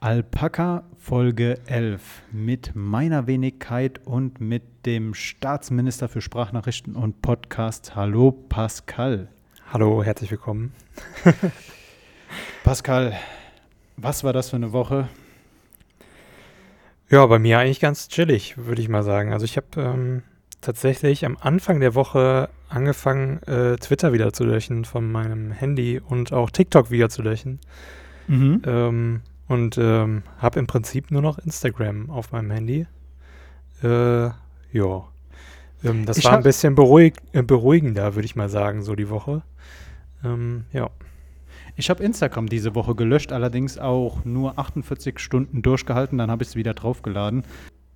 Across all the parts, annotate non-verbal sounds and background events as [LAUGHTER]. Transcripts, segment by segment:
Alpaka Folge 11 mit meiner Wenigkeit und mit dem Staatsminister für Sprachnachrichten und Podcast. Hallo Pascal. Hallo, herzlich willkommen. [LAUGHS] Pascal, was war das für eine Woche? Ja, bei mir eigentlich ganz chillig, würde ich mal sagen. Also ich habe ähm, tatsächlich am Anfang der Woche angefangen, äh, Twitter wieder zu löschen von meinem Handy und auch TikTok wieder zu löschen. Mhm. Ähm, und ähm, habe im Prinzip nur noch Instagram auf meinem Handy. Äh, ja. Ähm, das ich war ein bisschen beruhig, äh, beruhigender, würde ich mal sagen, so die Woche. Ähm, ja. Ich habe Instagram diese Woche gelöscht, allerdings auch nur 48 Stunden durchgehalten, dann habe ich es wieder draufgeladen.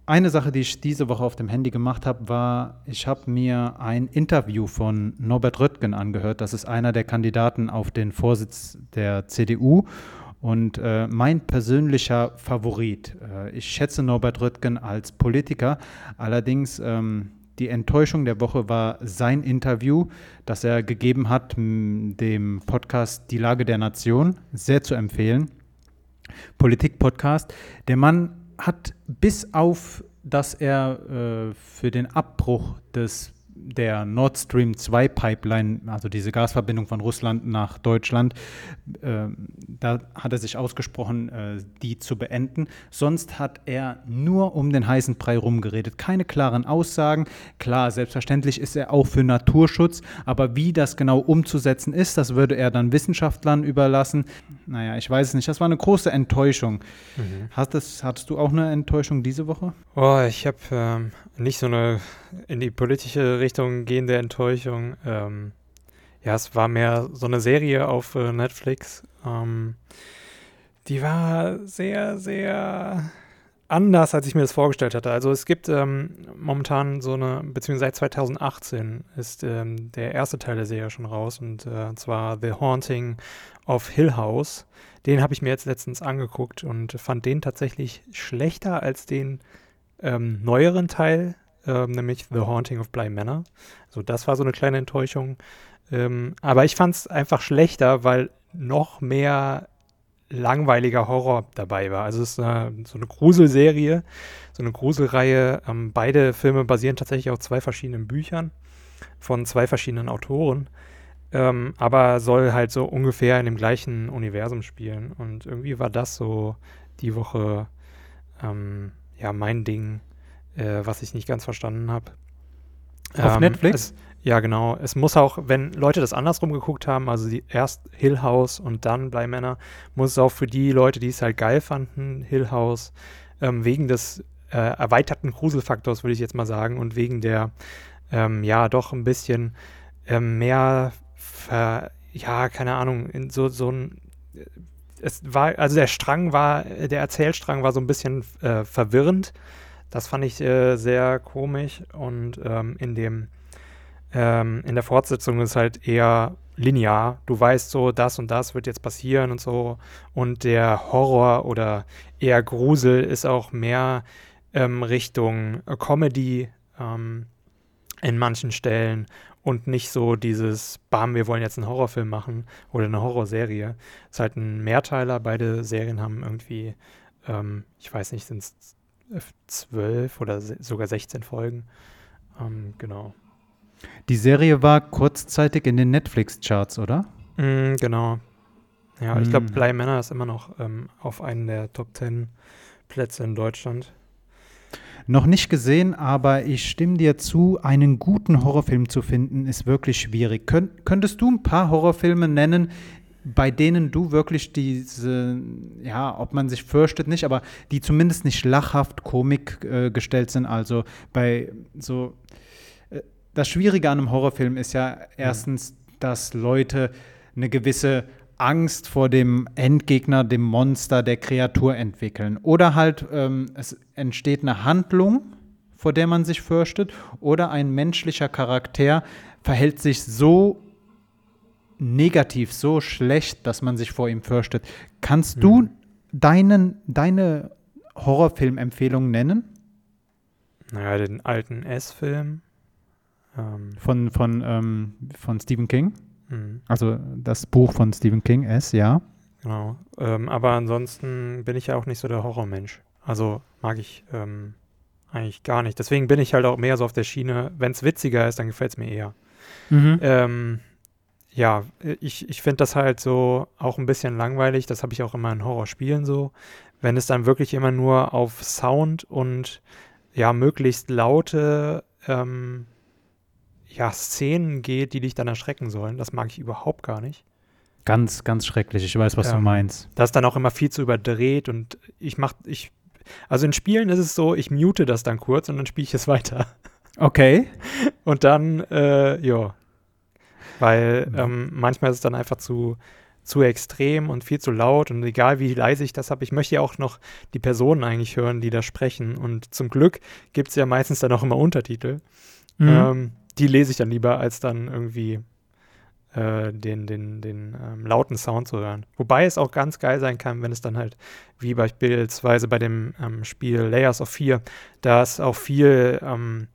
Eine Sache, die ich diese Woche auf dem Handy gemacht habe, war, ich habe mir ein Interview von Norbert Röttgen angehört. Das ist einer der Kandidaten auf den Vorsitz der CDU. Und äh, mein persönlicher Favorit, äh, ich schätze Norbert Röttgen als Politiker, allerdings ähm, die Enttäuschung der Woche war sein Interview, das er gegeben hat, dem Podcast Die Lage der Nation, sehr zu empfehlen. Politik-Podcast. Der Mann hat bis auf, dass er äh, für den Abbruch des der Nord Stream 2 Pipeline, also diese Gasverbindung von Russland nach Deutschland, äh, da hat er sich ausgesprochen, äh, die zu beenden. Sonst hat er nur um den heißen Brei rumgeredet. Keine klaren Aussagen. Klar, selbstverständlich ist er auch für Naturschutz, aber wie das genau umzusetzen ist, das würde er dann Wissenschaftlern überlassen. Naja, ich weiß es nicht. Das war eine große Enttäuschung. Mhm. Hast das, hattest du auch eine Enttäuschung diese Woche? Oh, ich habe ähm, nicht so eine in die politische Richtung gehende Enttäuschung. Ähm, ja, es war mehr so eine Serie auf äh, Netflix. Ähm, die war sehr, sehr anders, als ich mir das vorgestellt hatte. Also es gibt ähm, momentan so eine, beziehungsweise seit 2018 ist ähm, der erste Teil der Serie schon raus und äh, zwar The Haunting of Hill House. Den habe ich mir jetzt letztens angeguckt und fand den tatsächlich schlechter als den ähm, neueren Teil, ähm, nämlich The Haunting of Bly Manor. Also das war so eine kleine Enttäuschung. Ähm, aber ich fand es einfach schlechter, weil noch mehr langweiliger Horror dabei war. Also es ist eine, so eine Gruselserie, so eine Gruselreihe. Ähm, beide Filme basieren tatsächlich auf zwei verschiedenen Büchern von zwei verschiedenen Autoren. Ähm, aber soll halt so ungefähr in dem gleichen Universum spielen. Und irgendwie war das so die Woche ähm, ja mein Ding, äh, was ich nicht ganz verstanden habe. Auf ähm, Netflix? Es, ja, genau. Es muss auch, wenn Leute das andersrum geguckt haben, also die, erst Hill House und dann Bleimänner, muss es auch für die Leute, die es halt geil fanden, Hill House, ähm, wegen des äh, erweiterten Gruselfaktors, würde ich jetzt mal sagen, und wegen der, ähm, ja, doch ein bisschen ähm, mehr, ver, ja, keine Ahnung, in so, so ein, äh, es war, also der Strang war, der Erzählstrang war so ein bisschen äh, verwirrend. Das fand ich äh, sehr komisch und ähm, in dem ähm, in der Fortsetzung ist halt eher linear. Du weißt so, das und das wird jetzt passieren und so. Und der Horror oder eher Grusel ist auch mehr ähm, Richtung Comedy ähm, in manchen Stellen und nicht so dieses, bam, wir wollen jetzt einen Horrorfilm machen oder eine Horrorserie. Es ist halt ein Mehrteiler. Beide Serien haben irgendwie, ähm, ich weiß nicht, sind es zwölf oder sogar 16 Folgen. Ähm, genau. Die Serie war kurzzeitig in den Netflix-Charts, oder? Mm, genau. Ja, mm. ich glaube, Bly Manor ist immer noch ähm, auf einen der Top 10 Plätze in Deutschland. Noch nicht gesehen, aber ich stimme dir zu, einen guten Horrorfilm zu finden, ist wirklich schwierig. Könnt, könntest du ein paar Horrorfilme nennen, bei denen du wirklich diese, ja, ob man sich fürchtet nicht, aber die zumindest nicht lachhaft Komik äh, gestellt sind. Also bei so das Schwierige an einem Horrorfilm ist ja erstens, dass Leute eine gewisse Angst vor dem Endgegner, dem Monster, der Kreatur entwickeln. Oder halt ähm, es entsteht eine Handlung, vor der man sich fürchtet, oder ein menschlicher Charakter verhält sich so negativ, so schlecht, dass man sich vor ihm fürchtet. Kannst mhm. du deinen, deine Horrorfilmempfehlung nennen? Naja, den alten S-Film ähm, von, von, ähm, von Stephen King. Mhm. Also das Buch von Stephen King, S, ja. Genau. Ähm, aber ansonsten bin ich ja auch nicht so der Horrormensch. Also mag ich ähm, eigentlich gar nicht. Deswegen bin ich halt auch mehr so auf der Schiene. Wenn es witziger ist, dann gefällt es mir eher. Mhm. Ähm, ja, ich, ich finde das halt so auch ein bisschen langweilig. Das habe ich auch immer in Horrorspielen so. Wenn es dann wirklich immer nur auf Sound und ja, möglichst laute ähm, ja, Szenen geht, die dich dann erschrecken sollen. Das mag ich überhaupt gar nicht. Ganz, ganz schrecklich. Ich weiß, was Ja. du meinst. Das ist dann auch immer viel zu überdreht und ich mach, ich, also in Spielen ist es so, ich mute das dann kurz und dann spiele ich es weiter. Okay. [LAUGHS] Und dann, äh, ja. Weil Mhm. ähm, manchmal ist es dann einfach zu, zu extrem und viel zu laut und egal wie leise ich das habe, ich möchte ja auch noch die Personen eigentlich hören, die da sprechen. Und zum Glück gibt es ja meistens dann auch immer Untertitel. Mhm. Ähm, die lese ich dann lieber, als dann irgendwie äh, den, den, den ähm, lauten Sound zu hören. Wobei es auch ganz geil sein kann, wenn es dann halt, wie beispielsweise bei dem ähm, Spiel Layers of Fear, da ist auch viel ähm,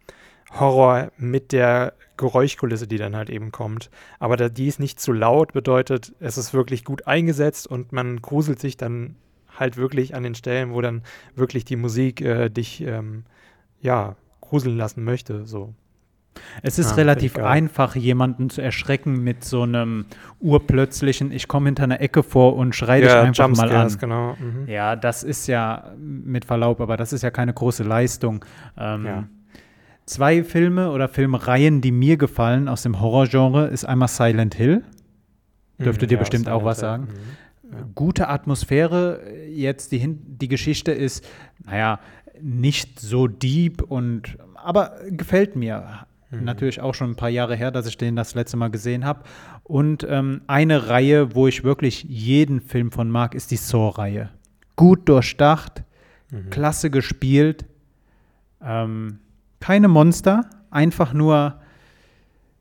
Horror mit der Geräuschkulisse, die dann halt eben kommt. Aber da die ist nicht zu laut, bedeutet, es ist wirklich gut eingesetzt und man gruselt sich dann halt wirklich an den Stellen, wo dann wirklich die Musik äh, dich ähm, ja gruseln lassen möchte. So. Es ist Ah, relativ einfach, jemanden zu erschrecken mit so einem urplötzlichen, ich komme hinter einer Ecke vor und schreie dich einfach mal an. Jumpscares, genau. Mhm. Ja, das ist ja mit Verlaub, aber das ist ja keine große Leistung. Ähm, Ja. Zwei Filme oder Filmreihen, die mir gefallen aus dem Horrorgenre, ist einmal Silent Hill. Dürfte Mhm, dir ja, bestimmt Silent auch was sagen. Mhm. Ja. Gute Atmosphäre. Jetzt die, Hin die Geschichte ist, naja, nicht so deep und aber gefällt mir. Mhm. Natürlich auch schon ein paar Jahre her, dass ich den das letzte Mal gesehen habe. Und ähm, eine Reihe, wo ich wirklich jeden Film von mag, ist die Saw-Reihe. Gut durchdacht, Mhm. klasse gespielt. Ähm, keine Monster, einfach nur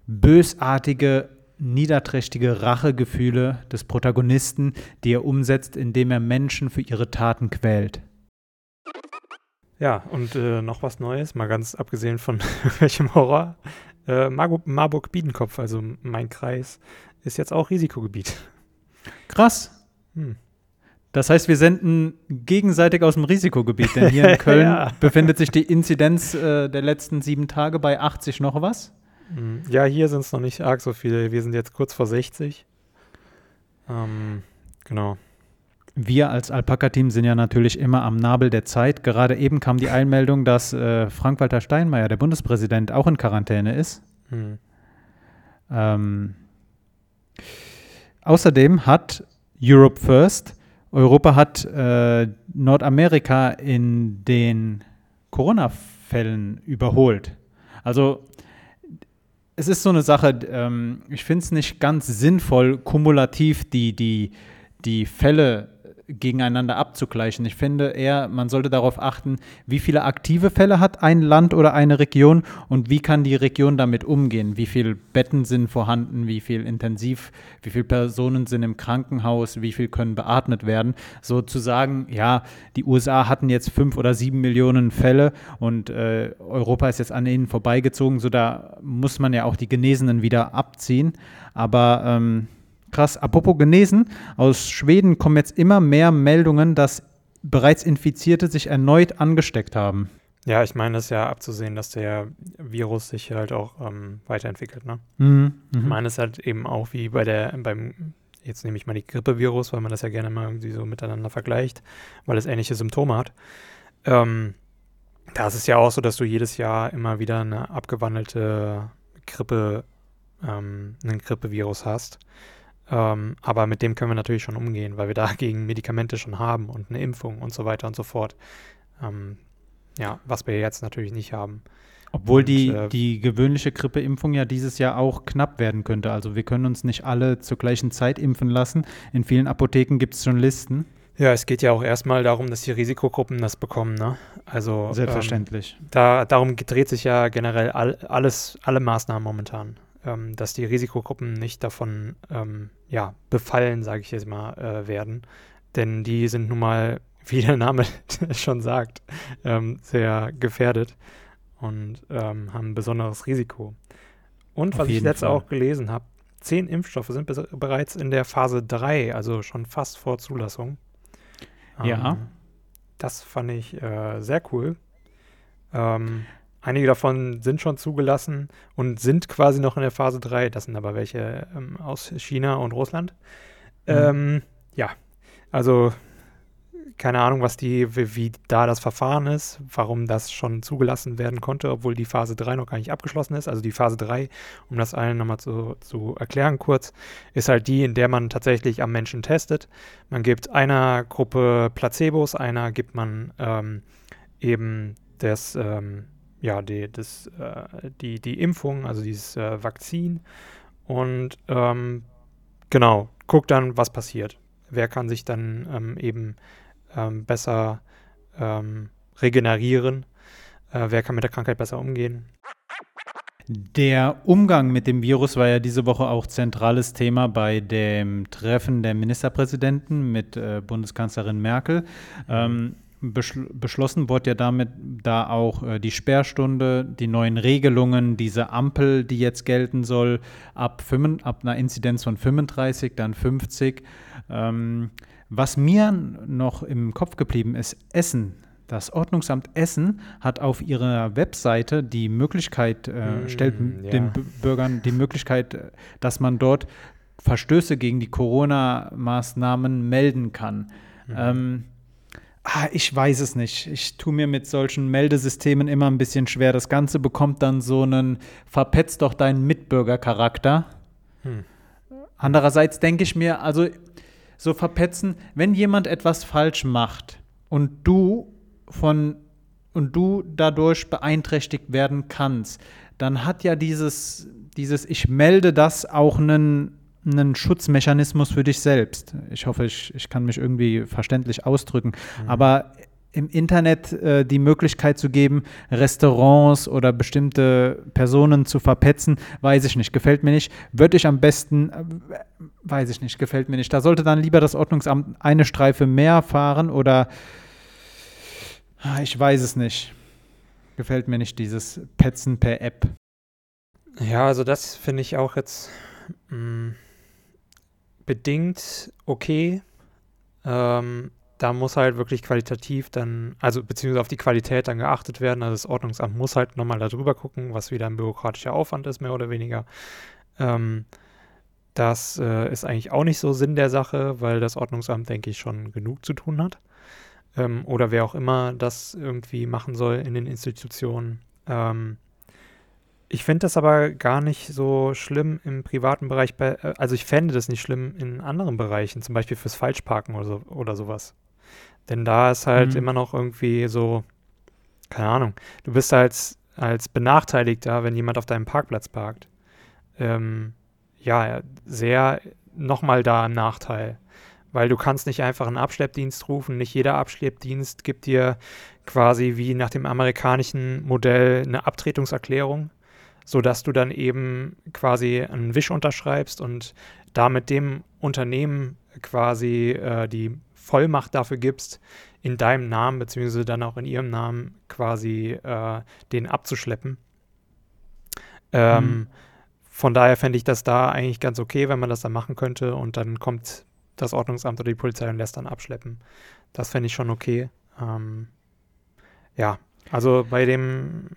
bösartige, niederträchtige Rachegefühle des Protagonisten, die er umsetzt, indem er Menschen für ihre Taten quält. Ja, und äh, noch was Neues, mal ganz abgesehen von [LAUGHS] welchem Horror. Äh, Marburg, Marburg Biedenkopf, also mein Kreis, ist jetzt auch Risikogebiet. Krass. Hm. Das heißt, wir senden gegenseitig aus dem Risikogebiet, denn hier in [LAUGHS] Köln Ja. befindet sich die Inzidenz äh, der letzten sieben Tage bei 80 noch was. Hm. Ja, hier sind es noch nicht arg so viele. Wir sind jetzt kurz vor 60. Ähm, genau. Wir als Alpaka-Team sind ja natürlich immer am Nabel der Zeit. Gerade eben kam die Einmeldung, dass äh, Frank-Walter Steinmeier, der Bundespräsident, auch in Quarantäne ist. Hm. Ähm, außerdem hat Europe First, Europa hat äh, Nordamerika in den Corona-Fällen überholt. Also es ist so eine Sache, ähm, ich finde es nicht ganz sinnvoll, kumulativ die, die, die Fälle gegeneinander abzugleichen. Ich finde eher, man sollte darauf achten, wie viele aktive Fälle hat ein Land oder eine Region und wie kann die Region damit umgehen. Wie viele Betten sind vorhanden, wie viel intensiv, wie viele Personen sind im Krankenhaus, wie viel können beatmet werden. So zu sagen, ja, die USA hatten jetzt fünf oder sieben Millionen Fälle und äh, Europa ist jetzt an ihnen vorbeigezogen, so da muss man ja auch die Genesenen wieder abziehen. Aber ähm, krass, apropos genesen, aus Schweden kommen jetzt immer mehr Meldungen, dass bereits Infizierte sich erneut angesteckt haben. Ja, ich meine, es ist ja abzusehen, dass der Virus sich halt auch ähm, weiterentwickelt, ne? Mhm. Ich meine, es ist halt eben auch wie bei der, beim, jetzt nehme ich mal die Grippevirus, weil man das ja gerne mal irgendwie so miteinander vergleicht, weil es ähnliche Symptome hat. Ähm, da ist es ja auch so, dass du jedes Jahr immer wieder eine abgewandelte Grippe, ähm, einen Grippevirus hast. Ähm, aber mit dem können wir natürlich schon umgehen, weil wir dagegen [LAUGHS] Medikamente schon haben und eine Impfung und so weiter und so fort. Ähm, ja, was wir jetzt natürlich nicht haben. Obwohl Und, die, äh, die gewöhnliche Grippeimpfung ja dieses Jahr auch knapp werden könnte. Also wir können uns nicht alle zur gleichen Zeit impfen lassen. In vielen Apotheken gibt es schon Listen. Ja, es geht ja auch erstmal darum, dass die Risikogruppen das bekommen, ne? Also Selbstverständlich. Ähm, da, darum dreht sich ja generell all, alles, alle Maßnahmen momentan, ähm, dass die Risikogruppen nicht davon ähm, ja, befallen, sage ich jetzt mal, äh, werden. Denn die sind nun mal, [LAUGHS] wie der Name [LAUGHS] schon sagt, ähm, sehr gefährdet und ähm, haben ein besonderes Risiko. Und Auf was ich letztes Fall. auch gelesen habe, zehn Impfstoffe sind bereits in der Phase 3, also schon fast vor Zulassung. Ja. Ähm, das fand ich äh, sehr cool. Ähm, einige davon sind schon zugelassen und sind quasi noch in der Phase 3. Das sind aber welche ähm, aus China und Russland. Mhm. Ähm, ja, also keine Ahnung, was die, wie, wie, da das Verfahren ist, warum das schon zugelassen werden konnte, obwohl die Phase 3 noch gar nicht abgeschlossen ist. Also die Phase 3, um das allen nochmal zu, zu erklären kurz, ist halt die, in der man tatsächlich am Menschen testet. Man gibt einer Gruppe Placebos, einer gibt man ähm, eben das, ähm, ja, die, das, äh, die, die Impfung, also dieses äh, Vakzin und ähm, genau, guckt dann, was passiert. Wer kann sich dann ähm, eben ähm, besser ähm, regenerieren? Äh, wer kann mit der Krankheit besser umgehen? Der Umgang mit dem Virus war ja diese Woche auch zentrales Thema bei dem Treffen der Ministerpräsidenten mit äh, Bundeskanzlerin Merkel. Ähm, beschl beschlossen wurde ja damit da auch äh, die Sperrstunde, die neuen Regelungen, diese Ampel, die jetzt gelten soll, ab, 5, ab einer Inzidenz von 35, dann 50. Ähm, was mir noch im Kopf geblieben ist, Essen. Das Ordnungsamt Essen hat auf ihrer Webseite die Möglichkeit, äh, mm, stellt ja. den B Bürgern die Möglichkeit, äh, dass man dort Verstöße gegen die Corona-Maßnahmen melden kann. Mhm. Ähm, ah, ich weiß es nicht. Ich tue mir mit solchen Meldesystemen immer ein bisschen schwer. Das Ganze bekommt dann so einen verpetzt doch deinen Mitbürger-Charakter. Hm. Andererseits denke ich mir, also so verpetzen, wenn jemand etwas falsch macht und du von und du dadurch beeinträchtigt werden kannst, dann hat ja dieses, dieses Ich melde das auch einen, einen Schutzmechanismus für dich selbst. Ich hoffe, ich, ich kann mich irgendwie verständlich ausdrücken. Mhm. Aber im Internet äh, die Möglichkeit zu geben, Restaurants oder bestimmte Personen zu verpetzen, weiß ich nicht, gefällt mir nicht. Würde ich am besten, äh, weiß ich nicht, gefällt mir nicht. Da sollte dann lieber das Ordnungsamt eine Streife mehr fahren oder ah, ich weiß es nicht. Gefällt mir nicht dieses Petzen per App. Ja, also das finde ich auch jetzt mh, mm, bedingt okay. Ähm, da muss halt wirklich qualitativ dann, also beziehungsweise auf die Qualität dann geachtet werden. Also das Ordnungsamt muss halt nochmal darüber gucken, was wieder ein bürokratischer Aufwand ist, mehr oder weniger. Ähm, das äh, ist eigentlich auch nicht so Sinn der Sache, weil das Ordnungsamt, denke ich, schon genug zu tun hat. Ähm, oder wer auch immer das irgendwie machen soll in den Institutionen. Ähm, ich finde das aber gar nicht so schlimm im privaten Bereich. Bei, äh, also ich fände das nicht schlimm in anderen Bereichen, zum Beispiel fürs Falschparken oder, so, oder sowas. Denn da ist halt mhm. immer noch irgendwie so, keine Ahnung, du bist als, als Benachteiligter, wenn jemand auf deinem Parkplatz parkt, ähm, ja, sehr nochmal da ein Nachteil. Weil du kannst nicht einfach einen Abschleppdienst rufen. Nicht jeder Abschleppdienst gibt dir quasi wie nach dem amerikanischen Modell eine Abtretungserklärung, sodass du dann eben quasi einen Wisch unterschreibst und damit dem Unternehmen quasi äh, die Vollmacht dafür gibst, in deinem Namen, beziehungsweise dann auch in ihrem Namen quasi äh, den abzuschleppen. Ähm, mhm. Von daher fände ich das da eigentlich ganz okay, wenn man das dann machen könnte und dann kommt das Ordnungsamt oder die Polizei und lässt dann abschleppen. Das fände ich schon okay. Ähm, ja, also bei dem,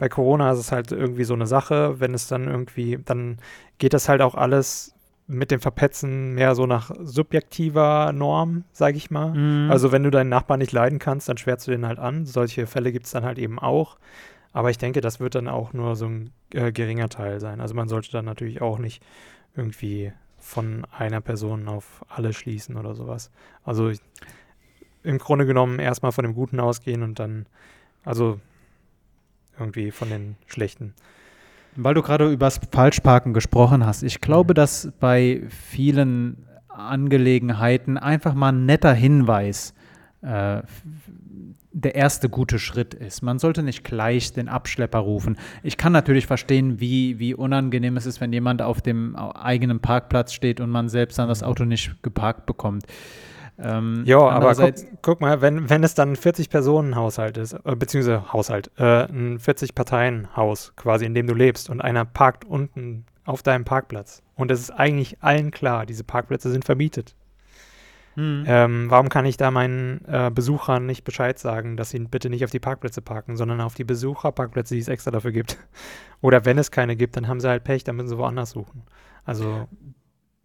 bei Corona ist es halt irgendwie so eine Sache, wenn es dann irgendwie, dann geht das halt auch alles mit dem Verpetzen mehr so nach subjektiver Norm, sage ich mal. Mhm. Also wenn du deinen Nachbarn nicht leiden kannst, dann schwärzt du den halt an. Solche Fälle gibt es dann halt eben auch. Aber ich denke, das wird dann auch nur so ein äh, geringer Teil sein. Also man sollte dann natürlich auch nicht irgendwie von einer Person auf alle schließen oder sowas. Also im Grunde genommen erstmal von dem Guten ausgehen und dann, also irgendwie von den Schlechten. Weil du gerade über das Falschparken gesprochen hast, ich glaube, dass bei vielen Angelegenheiten einfach mal ein netter Hinweis äh, der erste gute Schritt ist. Man sollte nicht gleich den Abschlepper rufen. Ich kann natürlich verstehen, wie, wie unangenehm es ist, wenn jemand auf dem eigenen Parkplatz steht und man selbst dann das Auto nicht geparkt bekommt. Ähm, ja, aber guck, guck, mal, wenn, wenn es dann ein 40-Personen-Haushalt ist, äh, beziehungsweise Haushalt, äh, ein 40-Parteien-Haus quasi, in dem du lebst und einer parkt unten auf deinem Parkplatz. Und es ist eigentlich allen klar, diese Parkplätze sind vermietet. Mhm. Ähm, warum kann ich da meinen äh, Besuchern nicht Bescheid sagen, dass sie bitte nicht auf die Parkplätze parken, sondern auf die Besucherparkplätze, die es extra dafür gibt? [LAUGHS] Oder wenn es keine gibt, dann haben sie halt Pech, dann müssen sie woanders suchen. Also.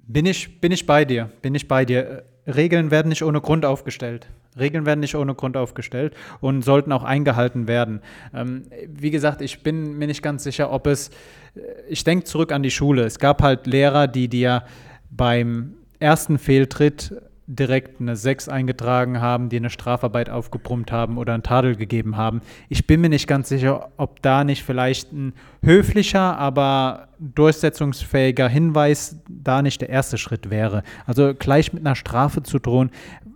Bin ich, bin ich bei dir, bin ich bei dir. Regeln werden nicht ohne Grund aufgestellt. Regeln werden nicht ohne Grund aufgestellt und sollten auch eingehalten werden. Ähm, wie gesagt, ich bin mir nicht ganz sicher, ob es, äh, ich denke zurück an die Schule. Es gab halt Lehrer, die dir beim ersten Fehltritt direkt eine 6 eingetragen haben, die eine Strafarbeit aufgebrummt haben oder einen Tadel gegeben haben. Ich bin mir nicht ganz sicher, ob da nicht vielleicht ein höflicher, aber durchsetzungsfähiger Hinweis da nicht der erste Schritt wäre. Also gleich mit einer Strafe zu drohen,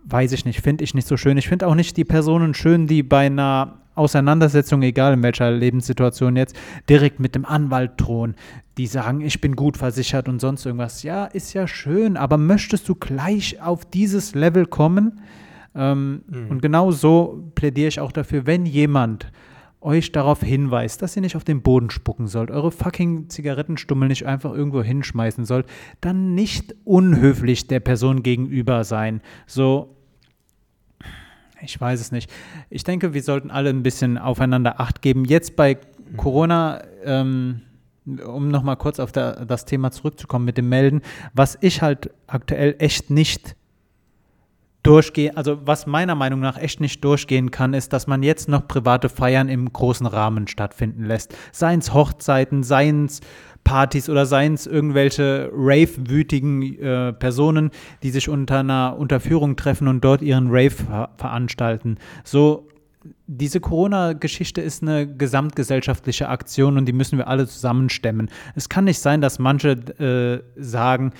weiß ich nicht, finde ich nicht so schön. Ich finde auch nicht die Personen schön, die bei einer Auseinandersetzung, egal in welcher Lebenssituation jetzt, direkt mit dem Anwalt drohen. Die sagen, ich bin gut versichert und sonst irgendwas. Ja, ist ja schön, aber möchtest du gleich auf dieses Level kommen? Ähm, mhm. Und genau so plädiere ich auch dafür, wenn jemand euch darauf hinweist, dass ihr nicht auf den Boden spucken sollt, eure fucking Zigarettenstummel nicht einfach irgendwo hinschmeißen sollt, dann nicht unhöflich der Person gegenüber sein. So, ich weiß es nicht. Ich denke, wir sollten alle ein bisschen aufeinander Acht geben. Jetzt bei Corona, ähm, um nochmal kurz auf der, das Thema zurückzukommen mit dem Melden, was ich halt aktuell echt nicht durchgehe, also was meiner Meinung nach echt nicht durchgehen kann, ist, dass man jetzt noch private Feiern im großen Rahmen stattfinden lässt. Seien es Hochzeiten, seien es Partys oder seien es irgendwelche rave-wütigen äh, Personen, die sich unter einer Unterführung treffen und dort ihren Rave ver veranstalten. So, diese Corona-Geschichte ist eine gesamtgesellschaftliche Aktion und die müssen wir alle zusammenstemmen. Es kann nicht sein, dass manche äh, sagen,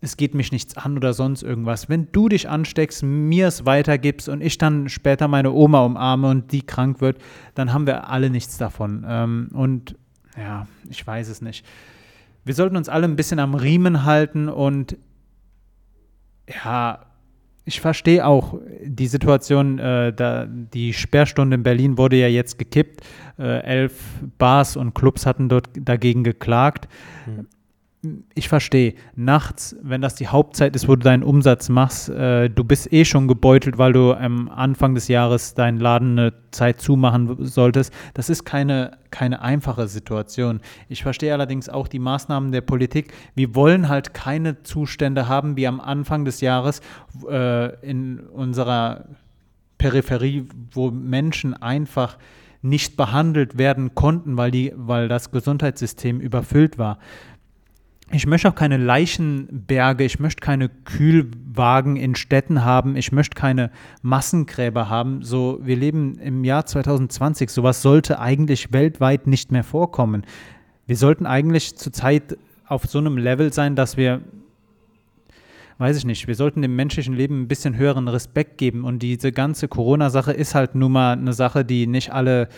es geht mich nichts an oder sonst irgendwas. Wenn du dich ansteckst, mir es weitergibst und ich dann später meine Oma umarme und die krank wird, dann haben wir alle nichts davon. Ähm, und ja, ich weiß es nicht. Wir sollten uns alle ein bisschen am Riemen halten und ja, ich verstehe auch die Situation, äh, da die Sperrstunde in Berlin wurde ja jetzt gekippt. Äh, elf Bars und Clubs hatten dort dagegen geklagt. Hm ich verstehe, nachts, wenn das die Hauptzeit ist, wo du deinen Umsatz machst, äh, du bist eh schon gebeutelt, weil du am Anfang des Jahres deinen Laden eine Zeit zumachen solltest. Das ist keine, keine einfache Situation. Ich verstehe allerdings auch die Maßnahmen der Politik. Wir wollen halt keine Zustände haben wie am Anfang des Jahres äh, in unserer Peripherie, wo Menschen einfach nicht behandelt werden konnten, weil, die, weil das Gesundheitssystem überfüllt war. Ich möchte auch keine Leichenberge, ich möchte keine Kühlwagen in Städten haben, ich möchte keine Massengräber haben. So, wir leben im Jahr 2020, sowas sollte eigentlich weltweit nicht mehr vorkommen. Wir sollten eigentlich zurzeit auf so einem Level sein, dass wir, weiß ich nicht, wir sollten dem menschlichen Leben ein bisschen höheren Respekt geben. Und diese ganze Corona-Sache ist halt nun mal eine Sache, die nicht alle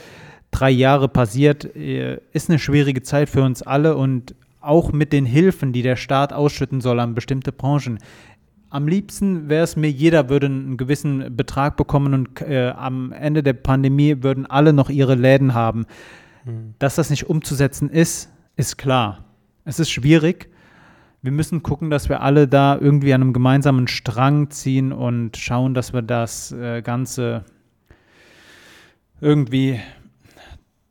drei Jahre passiert, äh, ist eine schwierige Zeit für uns alle und auch mit den Hilfen, die der Staat ausschütten soll an bestimmte Branchen. Am liebsten wäre es mir, jeder würde einen gewissen Betrag bekommen und äh, am Ende der Pandemie würden alle noch ihre Läden haben. Mhm. Dass das nicht umzusetzen ist, ist klar. Es ist schwierig. Wir müssen gucken, dass wir alle da irgendwie an einem gemeinsamen Strang ziehen und schauen, dass wir das äh, Ganze irgendwie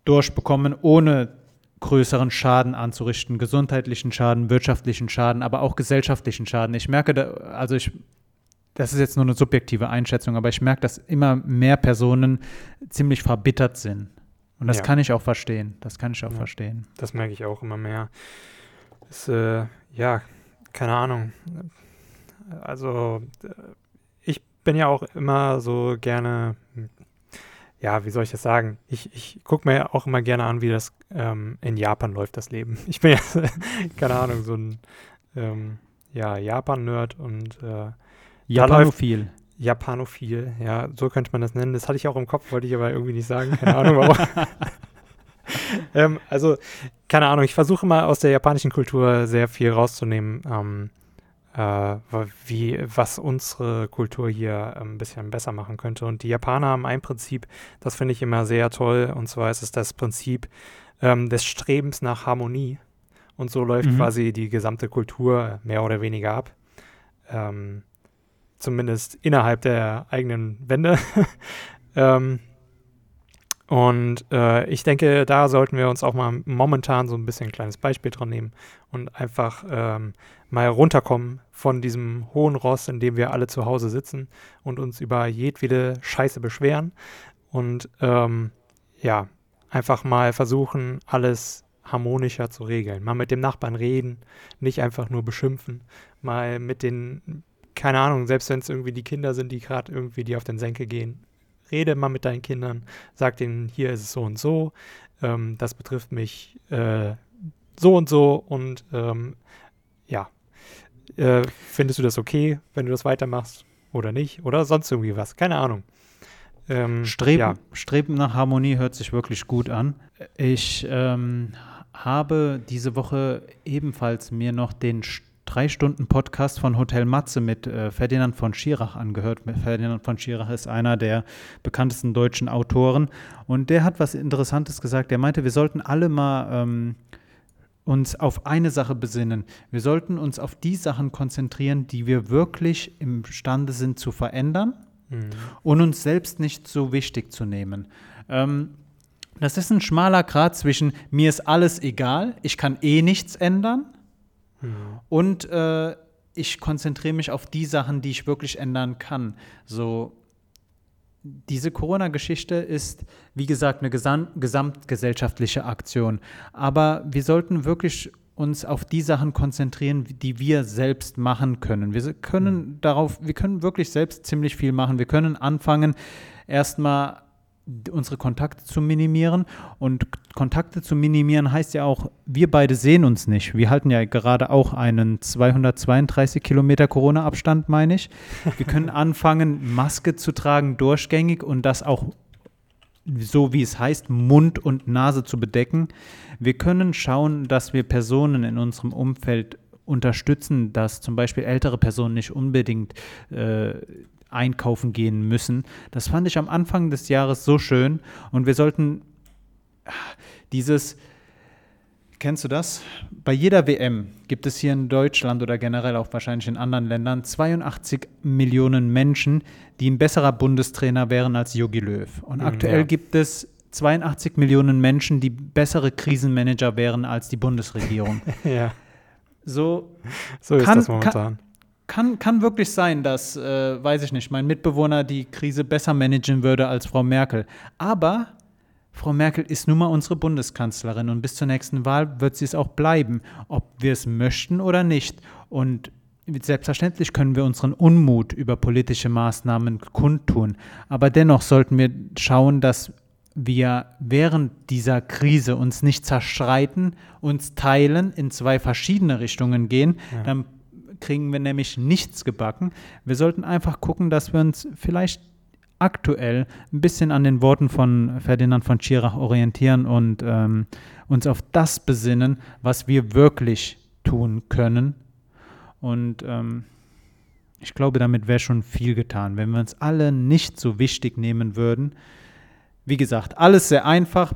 durchbekommen, ohne größeren Schaden anzurichten, gesundheitlichen Schaden, wirtschaftlichen Schaden, aber auch gesellschaftlichen Schaden. Ich merke, da, also ich, das ist jetzt nur eine subjektive Einschätzung, aber ich merke, dass immer mehr Personen ziemlich verbittert sind. Und das ja. kann ich auch verstehen. Das kann ich auch ja, verstehen. Das merke ich auch immer mehr. Das, äh, ja, keine Ahnung. Also, äh, ich bin ja auch immer so gerne ja, wie soll ich das sagen? Ich, ich gucke mir auch immer gerne an, wie das ähm, in Japan läuft, das Leben. [LAUGHS] Ich bin ja, [LAUGHS] keine Ahnung, so ein ähm, ja, Japan-Nerd und äh, Japanophil. Japanophil, ja, so könnte man das nennen. Das hatte ich auch im Kopf, wollte ich aber irgendwie nicht sagen. Keine Ahnung warum. [LAUGHS] ähm, also, keine Ahnung, ich versuche mal aus der japanischen Kultur sehr viel rauszunehmen. Ähm, äh, wie, was unsere Kultur hier äh, ein bisschen besser machen könnte. Und die Japaner haben ein Prinzip, das finde ich immer sehr toll, und zwar ist es das Prinzip ähm, des Strebens nach Harmonie. Und so läuft mhm. quasi die gesamte Kultur mehr oder weniger ab. Ähm, zumindest innerhalb der eigenen Wände. [LAUGHS] ähm, und äh, ich denke, da sollten wir uns auch mal momentan so ein bisschen ein kleines Beispiel dran nehmen und einfach ähm, mal runterkommen von diesem hohen Ross, in dem wir alle zu Hause sitzen und uns über jedwede Scheiße beschweren. Und ähm, ja, einfach mal versuchen, alles harmonischer zu regeln. Mal mit dem Nachbarn reden, nicht einfach nur beschimpfen. Mal mit den, keine Ahnung, selbst wenn es irgendwie die Kinder sind, die gerade irgendwie die auf den Senke gehen, rede mal mit deinen Kindern, sag denen, hier ist es so und so, ähm, das betrifft mich äh, so und so und ähm, ja, äh, findest du das okay, wenn du das weitermachst oder nicht oder sonst irgendwie was, keine Ahnung. Ähm, Streben, ja. Streben nach Harmonie hört sich wirklich gut an. Ich ähm, habe diese Woche ebenfalls mir noch den drei Stunden Podcast von Hotel Matze mit äh, Ferdinand von Schirach angehört. Ferdinand von Schirach ist einer der bekanntesten deutschen Autoren und der hat was Interessantes gesagt. Er meinte, wir sollten alle mal ähm, uns auf eine Sache besinnen. Wir sollten uns auf die Sachen konzentrieren, die wir wirklich imstande sind zu verändern mhm. und uns selbst nicht so wichtig zu nehmen. Ähm, das ist ein schmaler Grad zwischen mir ist alles egal, ich kann eh nichts ändern Mhm. Und äh, ich konzentriere mich auf die Sachen, die ich wirklich ändern kann. So, diese Corona-Geschichte ist, wie gesagt, eine gesam gesamtgesellschaftliche Aktion. Aber wir sollten wirklich uns auf die Sachen konzentrieren, die wir selbst machen können. Wir können mhm. darauf, wir können wirklich selbst ziemlich viel machen. Wir können anfangen, erstmal unsere Kontakte zu minimieren. Und Kontakte zu minimieren heißt ja auch, wir beide sehen uns nicht. Wir halten ja gerade auch einen 232 Kilometer Corona-Abstand, meine ich. Wir können [LAUGHS] anfangen, Maske zu tragen, durchgängig und das auch so wie es heißt, Mund und Nase zu bedecken. Wir können schauen, dass wir Personen in unserem Umfeld unterstützen, dass zum Beispiel ältere Personen nicht unbedingt äh, einkaufen gehen müssen. Das fand ich am Anfang des Jahres so schön und wir sollten ah, dieses, kennst du das? Bei jeder WM gibt es hier in Deutschland oder generell auch wahrscheinlich in anderen Ländern 82 Millionen Menschen, die ein besserer Bundestrainer wären als Jogi Löw. Und mhm, aktuell ja. gibt es 82 Millionen Menschen, die bessere Krisenmanager wären als die Bundesregierung. [LAUGHS] ja. So, so ist kann, das momentan. Kann, kann, kann wirklich sein, dass, äh, weiß ich nicht, mein Mitbewohner die Krise besser managen würde als Frau Merkel. Aber Frau Merkel ist nun mal unsere Bundeskanzlerin und bis zur nächsten Wahl wird sie es auch bleiben, ob wir es möchten oder nicht. Und selbstverständlich können wir unseren Unmut über politische Maßnahmen kundtun. Aber dennoch sollten wir schauen, dass wir während dieser Krise uns nicht zerstreiten, uns teilen, in zwei verschiedene Richtungen gehen, ja. dann kriegen wir nämlich nichts gebacken. Wir sollten einfach gucken, dass wir uns vielleicht aktuell ein bisschen an den Worten von Ferdinand von Schirach orientieren und ähm, uns auf das besinnen, was wir wirklich tun können. Und ähm, ich glaube, damit wäre schon viel getan, wenn wir uns alle nicht so wichtig nehmen würden. Wie gesagt, alles sehr einfach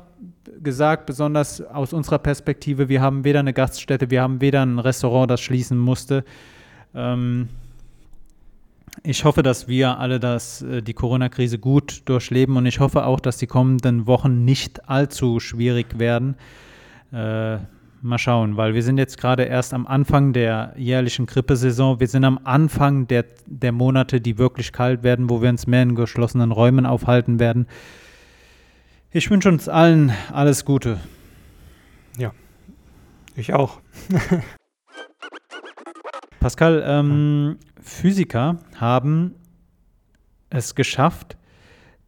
gesagt, besonders aus unserer Perspektive. Wir haben weder eine Gaststätte, wir haben weder ein Restaurant, das schließen musste. Ähm, ich hoffe, dass wir alle das, äh, die Corona-Krise gut durchleben und ich hoffe auch, dass die kommenden Wochen nicht allzu schwierig werden. Äh, mal schauen, weil wir sind jetzt gerade erst am Anfang der jährlichen Grippesaison. Wir sind am Anfang der, der Monate, die wirklich kalt werden, wo wir uns mehr in geschlossenen Räumen aufhalten werden. Ich wünsche uns allen alles Gute. Ja, ich auch. [LAUGHS] Pascal, ähm, Physiker haben es geschafft,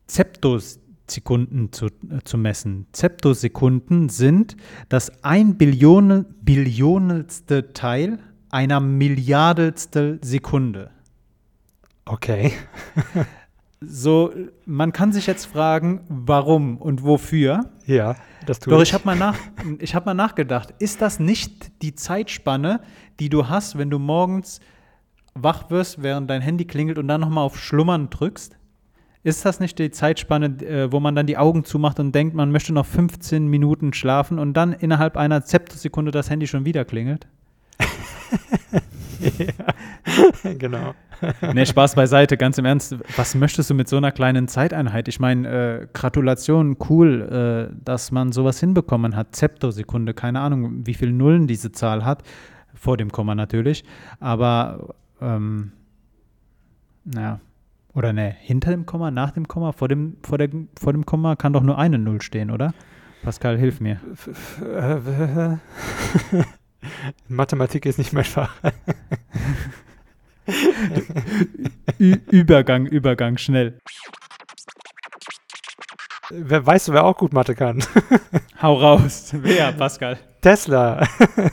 Zeptosekunden zu, äh, zu messen. Zeptosekunden sind das ein Billion, Billionelste Teil einer Milliardelstel Sekunde. Okay. [LAUGHS] so, man kann sich jetzt fragen, warum und wofür. Ja, das tue Doch ich, ich habe mal, nach, hab mal nachgedacht, ist das nicht die Zeitspanne, die du hast, wenn du morgens wach wirst, während dein Handy klingelt und dann nochmal auf Schlummern drückst? Ist das nicht die Zeitspanne, äh, wo man dann die Augen zumacht und denkt, man möchte noch 15 Minuten schlafen und dann innerhalb einer Zeptosekunde das Handy schon wieder klingelt? [LAUGHS] ja, [LAUGHS] genau. Nee, Spaß beiseite, ganz im Ernst. Was möchtest du mit so einer kleinen Zeiteinheit? Ich meine, äh, Gratulation, cool, äh, dass man sowas hinbekommen hat. Zeptosekunde, keine Ahnung, wie viele Nullen diese Zahl hat. Vor dem Komma natürlich. Aber, ähm, naja. Oder ne, hinter dem Komma, nach dem Komma, vor dem, vor, der, vor dem Komma kann doch nur eine Null stehen, oder? Pascal, hilf mir. Mathematik ist nicht mein Fach. [LAUGHS] Übergang, Übergang, schnell. Wer weißt du, wer auch gut Mathe kann? [LAUGHS] Hau raus. Wer, Pascal? Tesla.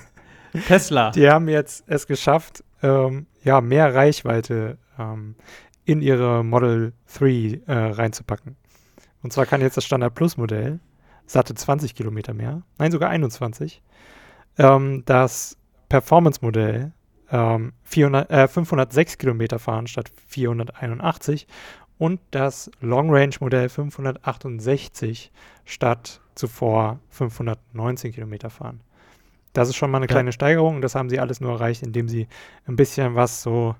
[LAUGHS] Tesla. Die haben jetzt es geschafft, ähm, ja, mehr Reichweite ähm, in ihre Model 3 äh, reinzupacken. Und zwar kann jetzt das Standard Plus Modell satte 20 Kilometer mehr, nein, sogar 21. Ähm, das Performance Modell ähm, 400, äh, 506 Kilometer fahren statt 481 und das Long Range Modell 568 statt zuvor 519 Kilometer fahren. Das ist schon mal eine ja. kleine Steigerung und das haben sie alles nur erreicht, indem sie ein bisschen was so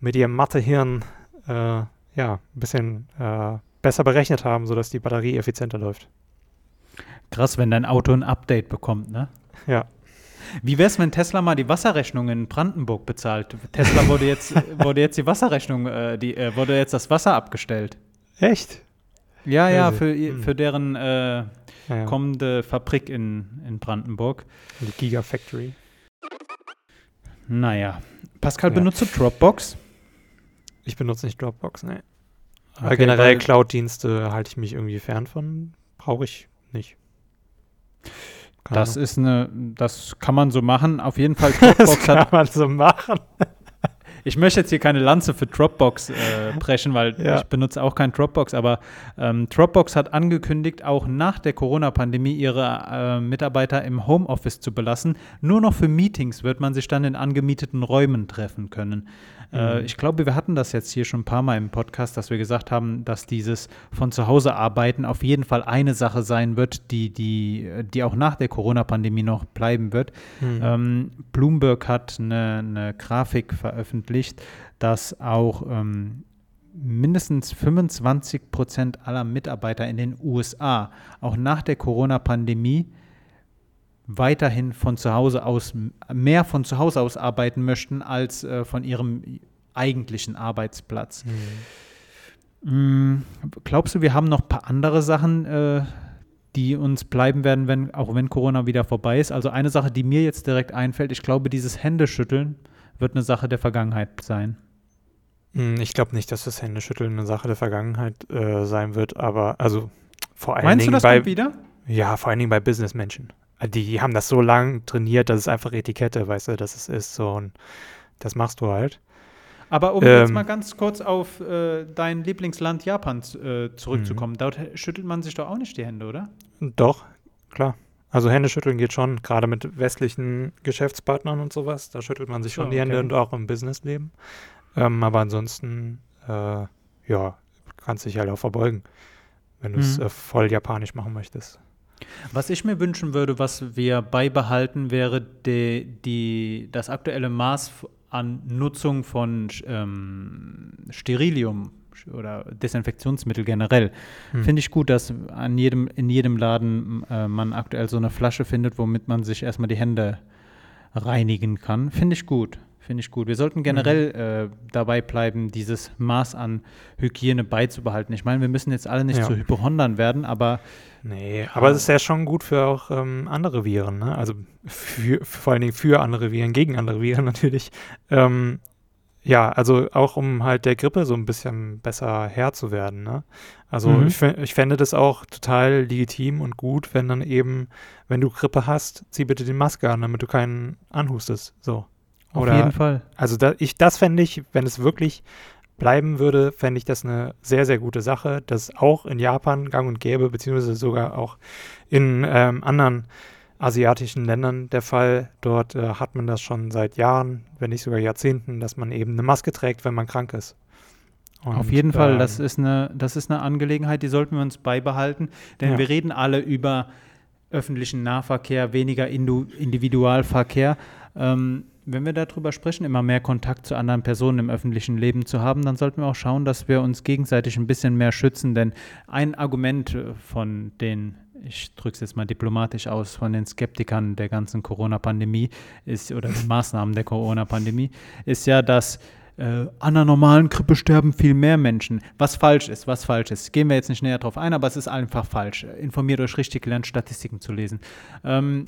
mit ihrem Mathehirn äh, ja, ein bisschen äh, besser berechnet haben, sodass die Batterie effizienter läuft. Krass, wenn dein Auto ein Update bekommt, ne? Ja. Wie wäre es, wenn Tesla mal die Wasserrechnung in Brandenburg bezahlt? Tesla wurde jetzt, [LAUGHS] wurde jetzt die Wasserrechnung, äh, die, äh, wurde jetzt das Wasser abgestellt. Echt? Ja, ja, für, hm. für deren äh, kommende Fabrik in, in Brandenburg. Die Gigafactory. Naja. Pascal, ja. benutzt du Dropbox? Ich benutze nicht Dropbox, ne. Okay, generell Cloud-Dienste halte ich mich irgendwie fern von. Brauche ich nicht. Keine das ist eine, das kann man so machen. Auf jeden Fall [LAUGHS] das kann hat, man so machen. Ich möchte jetzt hier keine Lanze für Dropbox äh, [LAUGHS] brechen, weil ja. ich benutze auch kein Dropbox, aber ähm, Dropbox hat angekündigt, auch nach der Corona-Pandemie ihre äh, Mitarbeiter im Homeoffice zu belassen. Nur noch für Meetings wird man sich dann in angemieteten Räumen treffen können. Äh, mhm. ich glaube, wir hatten das jetzt hier schon ein paar Mal im Podcast, dass wir gesagt haben, dass dieses von zu Hause arbeiten auf jeden Fall eine Sache sein wird, die, die, die auch nach der Corona-Pandemie noch bleiben wird. Mhm. Ähm, Bloomberg hat eine, eine, Grafik veröffentlicht, dass auch ähm, mindestens 25 Prozent aller Mitarbeiter in den USA auch nach der Corona-Pandemie weiterhin von zu Hause aus, mehr von zu Hause aus arbeiten möchten als äh, von ihrem eigentlichen Arbeitsplatz. Mhm. glaubst du, wir haben noch ein paar andere Sachen, äh, die uns bleiben werden, wenn, auch wenn Corona wieder vorbei ist? Also eine Sache, die mir jetzt direkt einfällt, ich glaube, dieses Händeschütteln wird eine Sache der Vergangenheit sein. Hm, ich glaube nicht, dass das Händeschütteln eine Sache der Vergangenheit äh, sein wird, aber also vor allen Meinst Dingen du das bei wieder? Ja, vor allen Dingen bei Businessmenschen. Die haben das so lang trainiert, dass es einfach Etikette, weißt du, dass es ist so und das machst du halt. Aber um ähm, jetzt mal ganz kurz auf äh, dein Lieblingsland Japan äh, zurückzukommen, mhm. dort schüttelt man sich doch auch nicht die Hände, oder? Doch, klar. Also Hände schütteln geht schon, gerade mit westlichen Geschäftspartnern und sowas. Da schüttelt man sich schon oh, die Hände und auch im Businessleben. Ähm, aber ansonsten, äh, ja, kannst dich halt auch verbeugen, wenn du es mhm. äh, voll japanisch machen möchtest. Was ich mir wünschen würde, was wir beibehalten, wäre die, die, das aktuelle Maß an Nutzung von ähm, Sterilium oder Desinfektionsmittel generell. Hm. Finde ich gut, dass an jedem, in jedem Laden äh, man aktuell so eine Flasche findet, womit man sich erstmal die Hände reinigen kann. Finde ich gut. Finde ich gut. Wir sollten generell mhm. äh, dabei bleiben, dieses Maß an Hygiene beizubehalten. Ich meine, wir müssen jetzt alle nicht ja. zu Hypochondern werden, aber. Nee, aber es ist ja schon gut für auch ähm, andere Viren, ne? Also für, vor allen Dingen für andere Viren, gegen andere Viren [LAUGHS] natürlich. Ähm, ja, also auch um halt der Grippe so ein bisschen besser Herr zu werden. Ne? Also mhm. ich, ich fände das auch total legitim und gut, wenn dann eben, wenn du Grippe hast, zieh bitte die Maske an, damit du keinen anhustest. So. Auf jeden Fall. Also da, ich, das fände ich, wenn es wirklich bleiben würde, fände ich das eine sehr, sehr gute Sache, dass auch in Japan gang und gäbe, beziehungsweise sogar auch in ähm, anderen asiatischen Ländern der Fall. Dort äh, hat man das schon seit Jahren, wenn nicht sogar Jahrzehnten, dass man eben eine Maske trägt, wenn man krank ist. Und, Auf jeden Fall, ähm, das ist, eine, das ist eine Angelegenheit, die sollten wir uns beibehalten, denn Ja. wir reden alle über öffentlichen Nahverkehr, weniger Indu Individualverkehr. Ähm, wenn wir darüber sprechen, immer mehr Kontakt zu anderen Personen im öffentlichen Leben zu haben, dann sollten wir auch schauen, dass wir uns gegenseitig ein bisschen mehr schützen, denn ein Argument äh, von den ich drücke es jetzt mal diplomatisch aus, von den Skeptikern der ganzen Corona-Pandemie ist oder den Maßnahmen der Corona-Pandemie, ist ja, dass äh, an einer normalen Grippe sterben viel mehr Menschen. Was falsch ist, was falsch ist. Gehen wir jetzt nicht näher drauf ein, aber es ist einfach falsch. Informiert euch richtig, lernt Statistiken zu lesen. Ähm,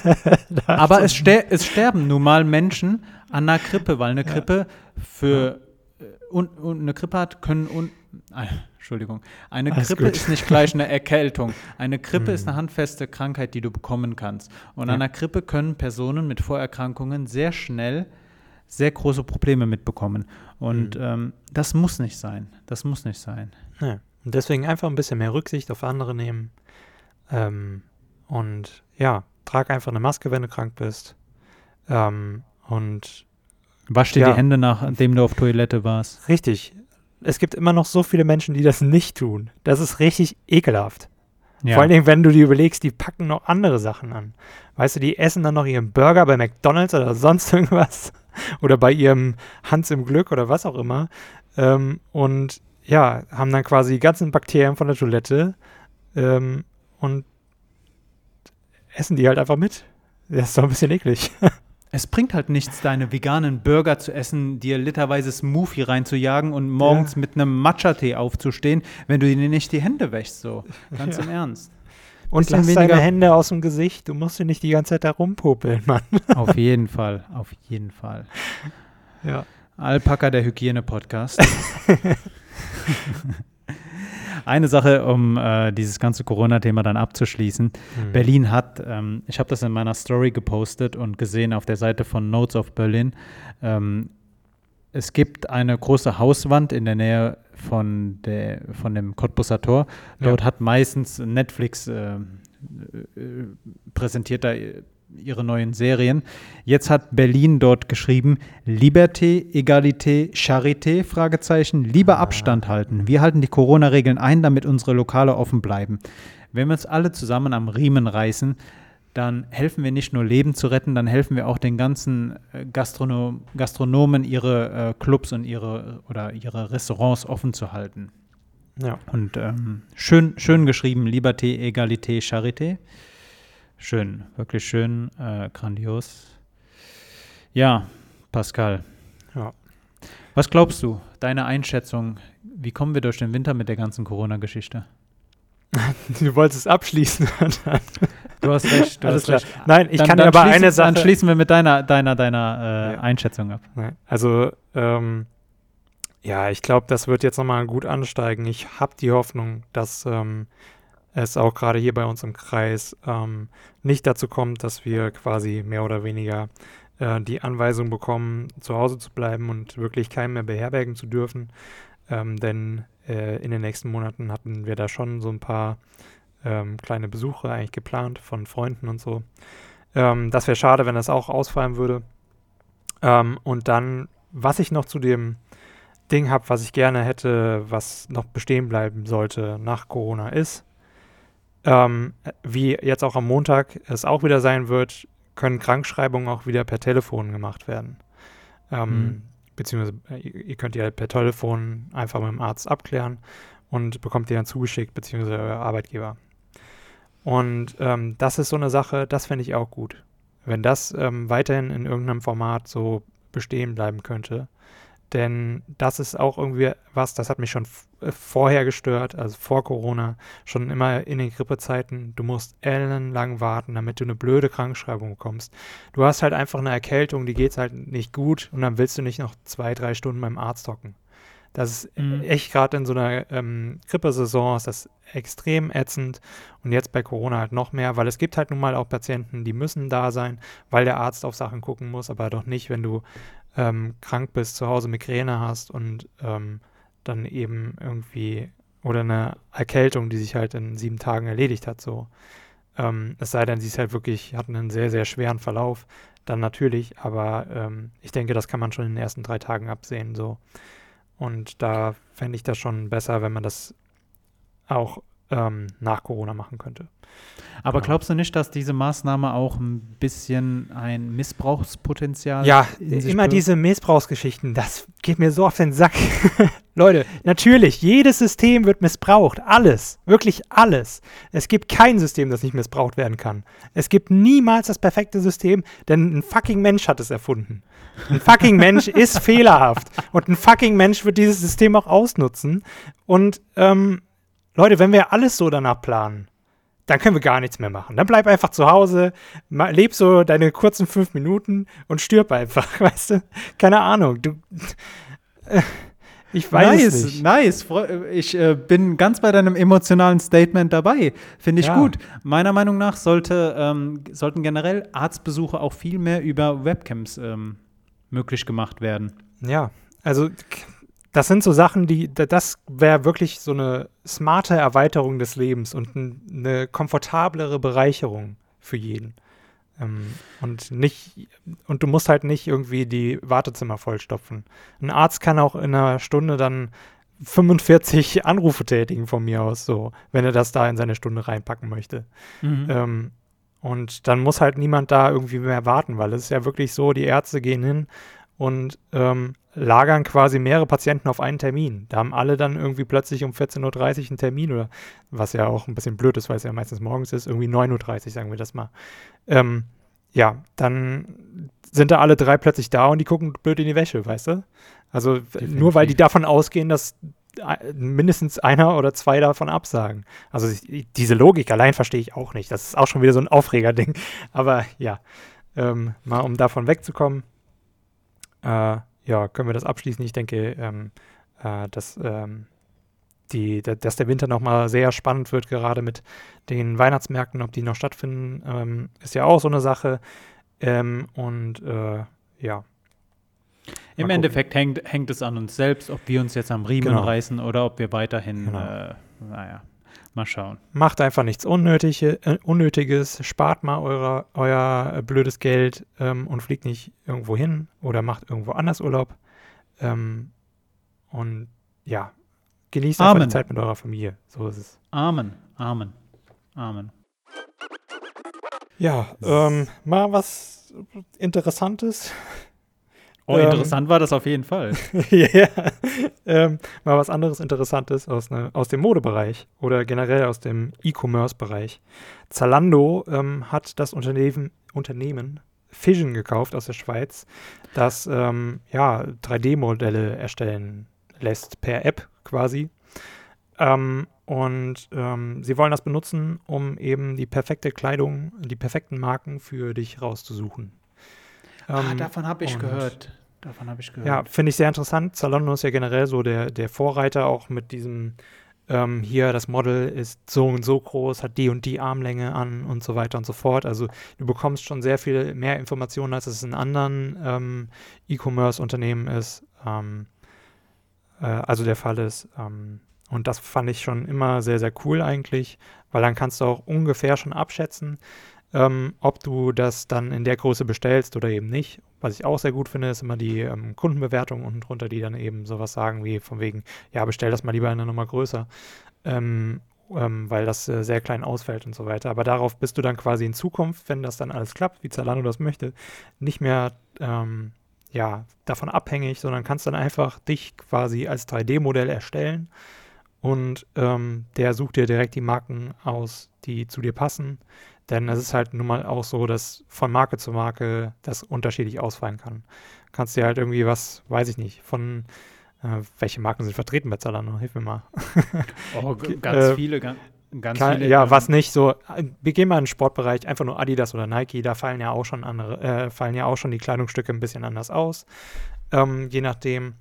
[LAUGHS] aber es, ster es sterben nun mal Menschen an einer Grippe, weil eine Grippe für äh, und, und eine Grippe hat, können und äh, [LAUGHS] Entschuldigung, eine Alles Grippe gut. ist nicht gleich eine Erkältung. Eine Grippe ist Mhm. eine handfeste Krankheit, die du bekommen kannst. Und Ja. an einer Grippe können Personen mit Vorerkrankungen sehr schnell sehr große Probleme mitbekommen. Und Mhm. ähm, das muss nicht sein. Das muss nicht sein. Ja. Und deswegen einfach ein bisschen mehr Rücksicht auf andere nehmen. Ähm, und ja, trag einfach eine Maske, wenn du krank bist. Ähm, und Wasch dir Ja. die Hände, nachdem du auf Toilette warst. richtig, es gibt immer noch so viele Menschen, die das nicht tun. Das ist richtig ekelhaft. Ja. Vor allen Dingen, wenn du dir überlegst, die packen noch andere Sachen an. Weißt du, die essen dann noch ihren Burger bei McDonalds oder sonst irgendwas. [LAUGHS] Oder bei ihrem Hans im Glück oder was auch immer. Ähm, und ja, haben dann quasi die ganzen Bakterien von der Toilette ähm, und essen die halt einfach mit. Das ist doch ein bisschen eklig. [LAUGHS] Es bringt halt nichts, deine veganen Burger zu essen, dir literweise Smoothie reinzujagen und morgens mit einem Matcha-Tee aufzustehen, wenn du dir nicht die Hände wäschst. So, ganz [LAUGHS] Ja. im Ernst. Und lass deine weniger- Hände aus dem Gesicht. Du musst dir nicht die ganze Zeit da rumpopeln, Mann. [LAUGHS] Auf jeden Fall, auf jeden Fall. Ja. Alpaka, der Hygiene-Podcast. [LAUGHS] Eine Sache, um äh, dieses ganze Corona-Thema dann abzuschließen. Mhm. Berlin hat, ähm, ich habe das in meiner Story gepostet und gesehen auf der Seite von Notes of Berlin. Ähm, es gibt eine große Hauswand in der Nähe von, der, von dem Cottbusser Tor. Dort Ja. hat meistens Netflix äh, äh, präsentiert da ihre neuen Serien. Jetzt hat Berlin dort geschrieben, Liberté, Egalité, Charité, Fragezeichen, lieber Ah. Abstand halten. Wir halten die Corona-Regeln ein, damit unsere Lokale offen bleiben. Wenn wir uns alle zusammen am Riemen reißen, dann helfen wir nicht nur Leben zu retten, dann helfen wir auch den ganzen äh, Gastrono Gastronomen, ihre äh, Clubs und ihre oder ihre Restaurants offen zu halten. Ja. Und ähm, schön, schön geschrieben, Liberté, Egalité, Charité. Schön, wirklich schön, äh, grandios. Ja, Pascal. Ja. Was glaubst du, deine Einschätzung, wie kommen wir durch den Winter mit der ganzen Corona-Geschichte? [LAUGHS] Du wolltest es abschließen. [LAUGHS] Du hast recht, du Alles hast klar. recht. Nein, ich Dann- kann dir dann aber eine Sache. Dann schließen wir mit deiner, deiner, deiner äh, Ja. Einschätzung ab. Nein, Also, ähm, ja, ich glaube, das wird jetzt nochmal gut ansteigen. Ich habe die Hoffnung, dass ähm, es auch gerade hier bei uns im Kreis ähm, nicht dazu kommt, dass wir quasi mehr oder weniger äh, die Anweisung bekommen, zu Hause zu bleiben und wirklich keinen mehr beherbergen zu dürfen. Ähm, denn äh, in den nächsten Monaten hatten wir da schon so ein paar ähm, kleine Besuche eigentlich geplant von Freunden und so. Ähm, das wäre schade, wenn das auch ausfallen würde. Ähm, und dann, was ich noch zu dem Ding habe, was ich gerne hätte, was noch bestehen bleiben sollte nach Corona, ist, ähm, wie jetzt auch am Montag es auch wieder sein wird, können Krankschreibungen auch wieder per Telefon gemacht werden. Ähm, Mhm. Beziehungsweise äh, ihr könnt die halt per Telefon einfach mit dem Arzt abklären und bekommt die dann zugeschickt, beziehungsweise euer Arbeitgeber. Und ähm, das ist so eine Sache, das fände ich auch gut. Wenn das ähm, weiterhin in irgendeinem Format so bestehen bleiben könnte. Denn das ist auch irgendwie was, das hat mich schon äh, vorher gestört, also vor Corona, schon immer in den Grippezeiten. Du musst ellenlang warten, damit du eine blöde Krankschreibung bekommst. Du hast halt einfach eine Erkältung, die geht halt nicht gut und dann willst du nicht noch zwei, drei Stunden beim Arzt hocken. Das ist Mhm. echt gerade in so einer ähm, Grippesaison ist das extrem ätzend und jetzt bei Corona halt noch mehr, weil es gibt halt nun mal auch Patienten, die müssen da sein, weil der Arzt auf Sachen gucken muss, aber doch nicht, wenn du ähm, krank bist, zu Hause Migräne hast und ähm, dann eben irgendwie oder eine Erkältung, die sich halt in sieben Tagen erledigt hat, so. Ähm, es sei denn, sie ist halt wirklich, hat einen sehr, sehr schweren Verlauf, dann natürlich, aber ähm, ich denke, das kann man schon in den ersten drei Tagen absehen, so. und da fände ich das schon besser, wenn man das auch ähm, nach Corona machen könnte. Aber genau. glaubst du nicht, dass diese Maßnahme auch ein bisschen ein Missbrauchspotenzial Ja, immer diese Missbrauchsgeschichten, das geht mir so auf den Sack. [LAUGHS] Leute, natürlich, jedes System wird missbraucht. Alles. Wirklich alles. Es gibt kein System, das nicht missbraucht werden kann. Es gibt niemals das perfekte System, denn ein fucking Mensch hat es erfunden. Ein fucking Mensch [LAUGHS] ist fehlerhaft. Und ein fucking Mensch wird dieses System auch ausnutzen. Und ähm, Leute, wenn wir alles so danach planen, dann können wir gar nichts mehr machen. Dann bleib einfach zu Hause, leb so deine kurzen fünf Minuten und stirb einfach, [LAUGHS] weißt du? Keine Ahnung. Du, äh, ich weiß nice, nicht. Nice, ich äh, bin ganz bei deinem emotionalen Statement dabei. Finde ich ja. gut. Meiner Meinung nach sollte, ähm, sollten generell Arztbesuche auch viel mehr über Webcams ähm, möglich gemacht werden. Ja, also das sind so Sachen, die, das wäre wirklich so eine smarte Erweiterung des Lebens und eine komfortablere Bereicherung für jeden. Ähm, und nicht, und du musst halt nicht irgendwie die Wartezimmer vollstopfen. Ein Arzt kann auch in einer Stunde dann 45 [LAUGHS] Anrufe tätigen von mir aus, so, wenn er das da in seine Stunde reinpacken möchte. Mhm. Ähm, und dann muss halt niemand da irgendwie mehr warten, weil es ist ja wirklich so, die Ärzte gehen hin und ähm, lagern quasi mehrere Patienten auf einen Termin. Da haben alle dann irgendwie plötzlich um 14.30 Uhr einen Termin oder was ja auch ein bisschen blöd ist, weil es ja meistens morgens ist, irgendwie 9.30 Uhr, sagen wir das mal. Ähm, ja, dann sind da alle drei plötzlich da und die gucken blöd in die Wäsche, weißt du? Also Definitiv. nur weil die davon ausgehen, dass mindestens einer oder zwei davon absagen. Also diese Logik allein verstehe ich auch nicht. Das ist auch schon wieder so ein Aufreger-Ding. Aber ja, ähm, mal um davon wegzukommen, äh, ja, können wir das abschließen. Ich denke, ähm, äh, dass, ähm, die, dass der Winter nochmal sehr spannend wird, gerade mit den Weihnachtsmärkten, ob die noch stattfinden, ähm, ist ja auch so eine Sache. Ähm, und äh, ja. Im Endeffekt hängt, hängt es an uns selbst, ob wir uns jetzt am Riemen genau. reißen oder ob wir weiterhin, genau. äh, naja, Mal schauen. Macht einfach nichts Unnötige, äh, Unnötiges, spart mal eure, euer blödes Geld ähm, und fliegt nicht irgendwo hin oder macht irgendwo anders Urlaub. Ähm, und ja, genießt Amen. einfach die Zeit mit eurer Familie. So ist es. Amen, Amen, Amen. Ja, ähm, mal was Interessantes. Oh, ähm, interessant war das auf jeden Fall. [LAUGHS] ja, ähm, mal was anderes Interessantes aus, ne, aus dem Modebereich oder generell aus dem E-Commerce-Bereich. Zalando ähm, hat das Unternehmen, Unternehmen Fission gekauft aus der Schweiz, das ähm, ja, 3D-Modelle erstellen lässt, per App quasi. Ähm, und ähm, sie wollen das benutzen, um eben die perfekte Kleidung, die perfekten Marken für dich rauszusuchen. Ah, ähm, davon habe ich gehört. Davon habe ich gehört. Ja, finde ich sehr interessant. Zalando ist ja generell so der, der Vorreiter auch mit diesem, ähm, hier das Model ist so und so groß, hat die und die Armlänge an und so weiter und so fort. Also du bekommst schon sehr viel mehr Informationen, als es in anderen ähm, E-Commerce-Unternehmen ist. Ähm, äh, also der Fall ist. Ähm, und das fand ich schon immer sehr, sehr cool eigentlich, weil dann kannst du auch ungefähr schon abschätzen, ähm, ob du das dann in der Größe bestellst oder eben nicht. Was ich auch sehr gut finde, ist immer die ähm, Kundenbewertung unten drunter, die dann eben sowas sagen wie von wegen, ja, bestell das mal lieber in einer Nummer größer, ähm, ähm, weil das äh, sehr klein ausfällt und so weiter. Aber darauf bist du dann quasi in Zukunft, wenn das dann alles klappt, wie Zalando das möchte, nicht mehr ähm, ja, davon abhängig, sondern kannst dann einfach dich quasi als 3D-Modell erstellen und ähm, der sucht dir direkt die Marken aus, die zu dir passen denn es ist halt nun mal auch so, dass von Marke zu Marke das unterschiedlich ausfallen kann. Kannst dir halt irgendwie was, weiß ich nicht, von äh, welche Marken sind vertreten bei Zalando? Hilf mir mal. [LAUGHS] oh, ganz äh, viele, ganz, ganz kann, viele. Ja, was nicht so. Wir gehen mal in den Sportbereich, einfach nur Adidas oder Nike, da fallen ja auch schon andere, äh, fallen ja auch schon die Kleidungsstücke ein bisschen anders aus. Ähm, je nachdem,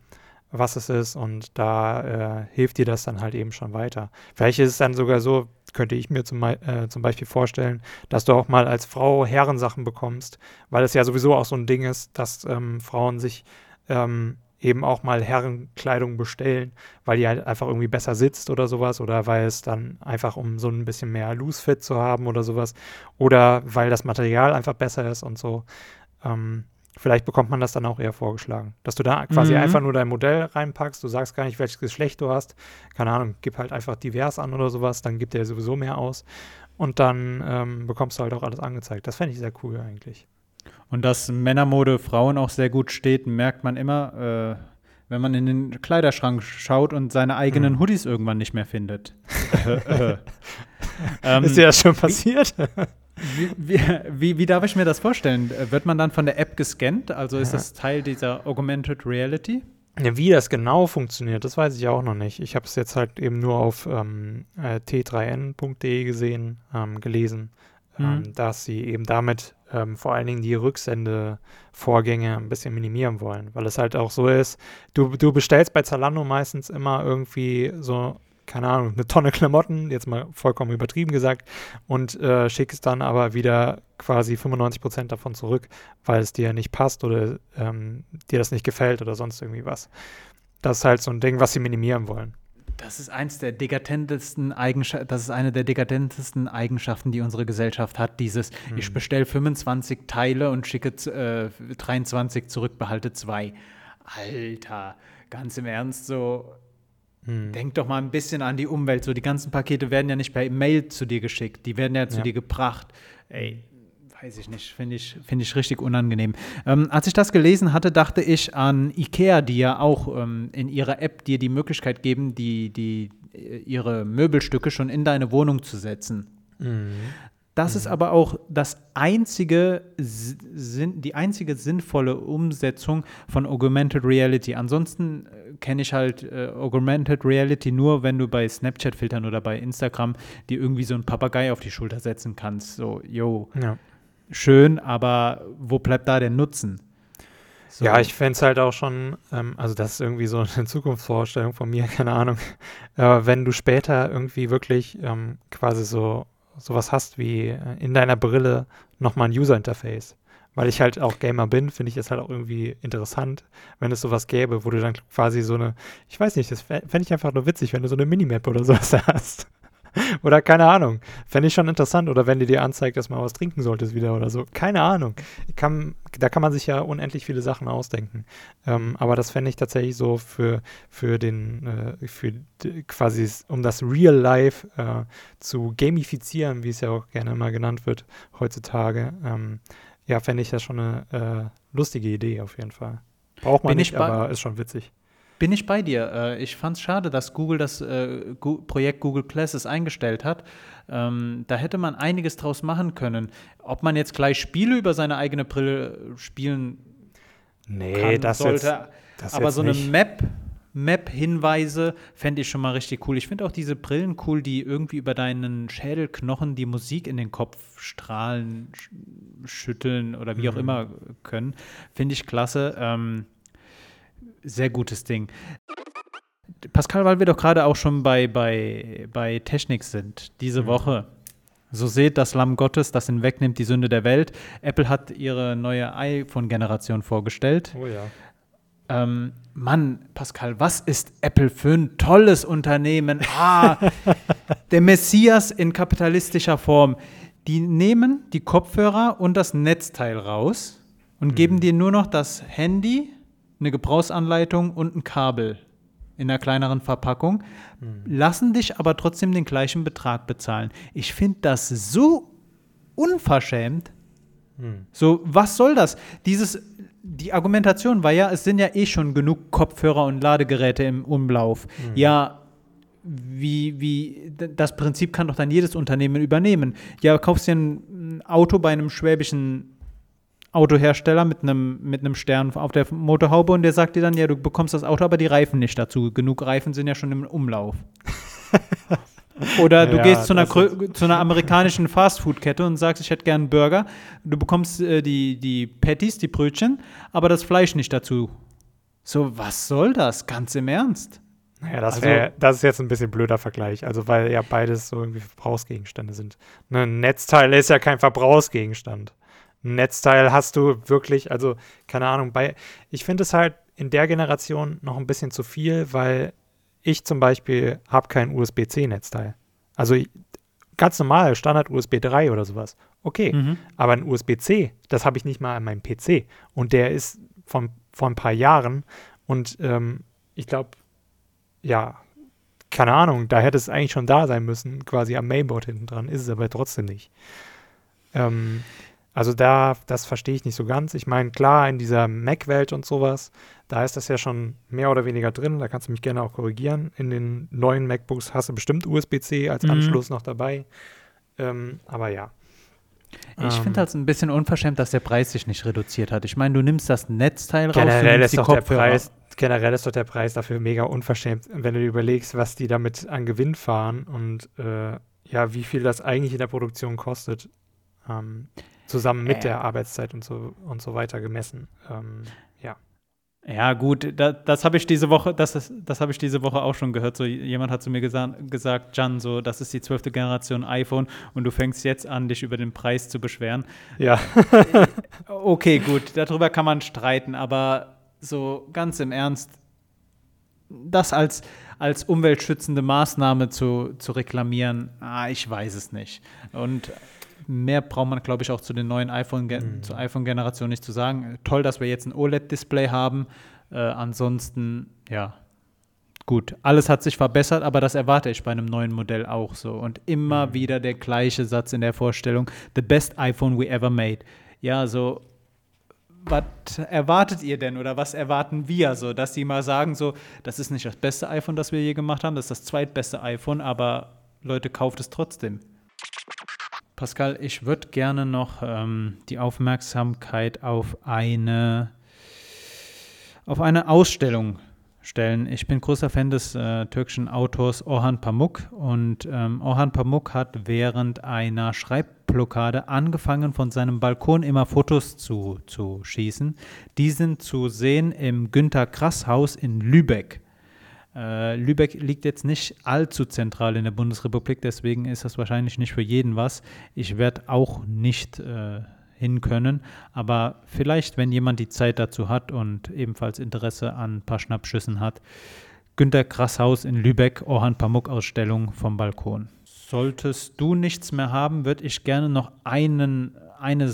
was es ist. Und da äh, hilft dir das dann halt eben schon weiter. Vielleicht ist es dann sogar so, könnte ich mir zum, äh, zum Beispiel vorstellen, dass du auch mal als Frau Herrensachen bekommst, weil es ja sowieso auch so ein Ding ist, dass ähm, Frauen sich ähm, eben auch mal Herrenkleidung bestellen, weil die halt einfach irgendwie besser sitzt oder sowas oder weil es dann einfach um so ein bisschen mehr Loose Fit zu haben oder sowas oder weil das Material einfach besser ist und so. Ähm, Vielleicht bekommt man das dann auch eher vorgeschlagen. Dass du da quasi mhm. einfach nur dein Modell reinpackst, du sagst gar nicht, welches Geschlecht du hast. Keine Ahnung, gib halt einfach divers an oder sowas, dann gibt er sowieso mehr aus. Und dann ähm, bekommst du halt auch alles angezeigt. Das fände ich sehr cool eigentlich. Und dass Männermode Frauen auch sehr gut steht, merkt man immer, äh, wenn man in den Kleiderschrank schaut und seine eigenen hm. Hoodies irgendwann nicht mehr findet. [LAUGHS] ähm, Ist dir das schon passiert? Wie, wie, wie, darf ich mir das vorstellen? Wird man dann von der App gescannt? Also ist das Teil dieser Augmented Reality? Ja, wie das genau funktioniert, das weiß ich auch noch nicht. Ich habe es jetzt halt eben nur auf ähm, äh, t3n.de gesehen, ähm, gelesen, mhm. ähm, dass sie eben damit ähm, vor allen Dingen die Rücksendevorgänge ein bisschen minimieren wollen, weil es halt auch so ist, du, du bestellst bei Zalando meistens immer irgendwie so keine Ahnung, eine Tonne Klamotten, jetzt mal vollkommen übertrieben gesagt, und äh, schickst dann aber wieder quasi 95% davon zurück, weil es dir nicht passt oder ähm, dir das nicht gefällt oder sonst irgendwie was. Das ist halt so ein Ding, was sie minimieren wollen. Das ist eins der dekadentesten Eigenschaften, das ist eine der dekadentesten Eigenschaften, die unsere Gesellschaft hat. Dieses, hm. ich bestelle 25 Teile und schicke äh, 23 zurück, behalte zwei. Alter, ganz im Ernst, so hm. Denk doch mal ein bisschen an die Umwelt. So, die ganzen Pakete werden ja nicht per Mail zu dir geschickt, die werden ja zu ja. dir gebracht. Ey, weiß ich nicht, finde ich, find ich richtig unangenehm. Ähm, als ich das gelesen hatte, dachte ich an IKEA, die ja auch ähm, in ihrer App dir die Möglichkeit geben, die, die, äh, ihre Möbelstücke schon in deine Wohnung zu setzen. Mhm. Das mhm. ist aber auch das einzige, die einzige sinnvolle Umsetzung von Augmented Reality. Ansonsten äh, kenne ich halt äh, Augmented Reality nur, wenn du bei Snapchat-Filtern oder bei Instagram dir irgendwie so einen Papagei auf die Schulter setzen kannst. So, yo, ja. schön, aber wo bleibt da der Nutzen? So. Ja, ich fände es halt auch schon, ähm, also das ist irgendwie so [LAUGHS] eine Zukunftsvorstellung von mir, [LAUGHS] keine Ahnung, äh, wenn du später irgendwie wirklich ähm, quasi so sowas hast wie äh, in deiner Brille nochmal ein User-Interface. Weil ich halt auch Gamer bin, finde ich es halt auch irgendwie interessant, wenn es sowas gäbe, wo du dann quasi so eine, ich weiß nicht, das fände ich einfach nur witzig, wenn du so eine Minimap oder [LAUGHS] sowas hast. oder keine Ahnung. Fände ich schon interessant. Oder wenn die dir anzeigt, dass man was trinken solltest wieder oder so. Keine Ahnung. Kann, da kann man sich ja unendlich viele Sachen ausdenken. Ähm, aber das fände ich tatsächlich so für, für den, äh, für quasi, um das Real Life äh, zu gamifizieren, wie es ja auch gerne immer genannt wird heutzutage. Ähm, ja, fände ich das schon eine äh, lustige Idee auf jeden Fall. Braucht man Bin nicht, aber ist schon witzig. Bin ich bei dir. Äh, ich fand es schade, dass Google das äh, Projekt Google Classes eingestellt hat. Ähm, da hätte man einiges draus machen können. Ob man jetzt gleich Spiele über seine eigene Brille spielen nee, kann, das sollte. Jetzt, das aber so eine Map, Map-Hinweise fände ich schon mal richtig cool. Ich finde auch diese Brillen cool, die irgendwie über deinen Schädelknochen die Musik in den Kopf strahlen, schütteln oder wie mhm. auch immer können. Finde ich klasse. Ähm, sehr gutes Ding. Pascal, weil wir doch gerade auch schon bei, bei, bei Technik sind, diese mhm. Woche. So seht das Lamm Gottes, das hinwegnimmt die Sünde der Welt. Apple hat ihre neue iPhone-Generation vorgestellt. Oh ja. Ähm, Mann, Pascal, was ist Apple für ein tolles Unternehmen? Ah, [LAUGHS] der Messias in kapitalistischer Form. Die nehmen die Kopfhörer und das Netzteil raus und mhm. geben dir nur noch das Handy, eine Gebrauchsanleitung und ein Kabel in einer kleineren Verpackung, mhm. lassen dich aber trotzdem den gleichen Betrag bezahlen. Ich finde das so unverschämt. Mhm. So, was soll das? Dieses, die Argumentation war ja, es sind ja eh schon genug Kopfhörer und Ladegeräte im Umlauf. Mhm. Ja, wie, wie, das Prinzip kann doch dann jedes Unternehmen übernehmen. Ja, kaufst dir ein Auto bei einem schwäbischen Autohersteller mit einem mit einem Stern auf der Motorhaube und der sagt dir dann, ja, du bekommst das Auto, aber die Reifen nicht dazu. Genug Reifen sind ja schon im Umlauf. [LAUGHS] Oder du ja, gehst zu einer, zu einer amerikanischen Fastfood-Kette und sagst, ich hätte gern einen Burger. Du bekommst äh, die, die Patties, die Brötchen, aber das Fleisch nicht dazu. So, was soll das? Ganz im Ernst. Naja, das, also, wär, das ist jetzt ein bisschen blöder Vergleich. Also, weil ja beides so irgendwie Verbrauchsgegenstände sind. Ne, ein Netzteil ist ja kein Verbrauchsgegenstand. Netzteil hast du wirklich, also keine Ahnung, bei, ich finde es halt in der Generation noch ein bisschen zu viel, weil ich zum Beispiel habe kein USB-C-Netzteil. Also ganz normal, Standard USB 3 oder sowas. Okay, mhm. aber ein USB-C, das habe ich nicht mal an meinem PC. Und der ist von, vor ein paar Jahren. Und ähm, ich glaube, ja, keine Ahnung, da hätte es eigentlich schon da sein müssen, quasi am Mainboard hinten dran, ist es aber trotzdem nicht. Ähm, also da, das verstehe ich nicht so ganz. Ich meine, klar, in dieser Mac-Welt und sowas, da ist das ja schon mehr oder weniger drin. Da kannst du mich gerne auch korrigieren. In den neuen MacBooks hast du bestimmt USB-C als mhm. Anschluss noch dabei. Ähm, aber ja. Ich ähm, finde halt ein bisschen unverschämt, dass der Preis sich nicht reduziert hat. Ich meine, du nimmst das Netzteil raus, generell ist doch der Preis, Generell ist doch der Preis dafür mega unverschämt, wenn du dir überlegst, was die damit an Gewinn fahren und äh, ja, wie viel das eigentlich in der Produktion kostet. Ähm, zusammen mit äh. der Arbeitszeit und so und so weiter gemessen. Ähm, ja. Ja, gut, da, das habe ich diese Woche, das, das habe ich diese Woche auch schon gehört. So, jemand hat zu mir gesa gesagt, Jan, so, das ist die zwölfte Generation iPhone und du fängst jetzt an, dich über den Preis zu beschweren. Ja. [LAUGHS] okay, gut, darüber kann man streiten, aber so ganz im Ernst, das als, als umweltschützende Maßnahme zu, zu reklamieren, ah, ich weiß es nicht. Und mehr braucht man, glaube ich, auch zu den neuen iPhone, mhm. zur iPhone-Generation nicht zu sagen. Toll, dass wir jetzt ein OLED-Display haben. Äh, ansonsten, ja, gut, alles hat sich verbessert, aber das erwarte ich bei einem neuen Modell auch so. Und immer mhm. wieder der gleiche Satz in der Vorstellung: The best iPhone we ever made. Ja, so, was erwartet ihr denn oder was erwarten wir so, dass sie mal sagen so, das ist nicht das beste iPhone, das wir je gemacht haben, das ist das zweitbeste iPhone, aber Leute kauft es trotzdem. Pascal, ich würde gerne noch ähm, die Aufmerksamkeit auf eine, auf eine Ausstellung stellen. Ich bin großer Fan des äh, türkischen Autors Orhan Pamuk und ähm, Orhan Pamuk hat während einer Schreibblockade angefangen, von seinem Balkon immer Fotos zu, zu schießen. Die sind zu sehen im Günter Grass Haus in Lübeck. Äh, Lübeck liegt jetzt nicht allzu zentral in der Bundesrepublik, deswegen ist das wahrscheinlich nicht für jeden was. Ich werde auch nicht äh, hin können, aber vielleicht, wenn jemand die Zeit dazu hat und ebenfalls Interesse an ein paar Schnappschüssen hat, Günter Krasshaus in Lübeck, Orhan Pamuk-Ausstellung vom Balkon. Solltest du nichts mehr haben, würde ich gerne noch einen, eine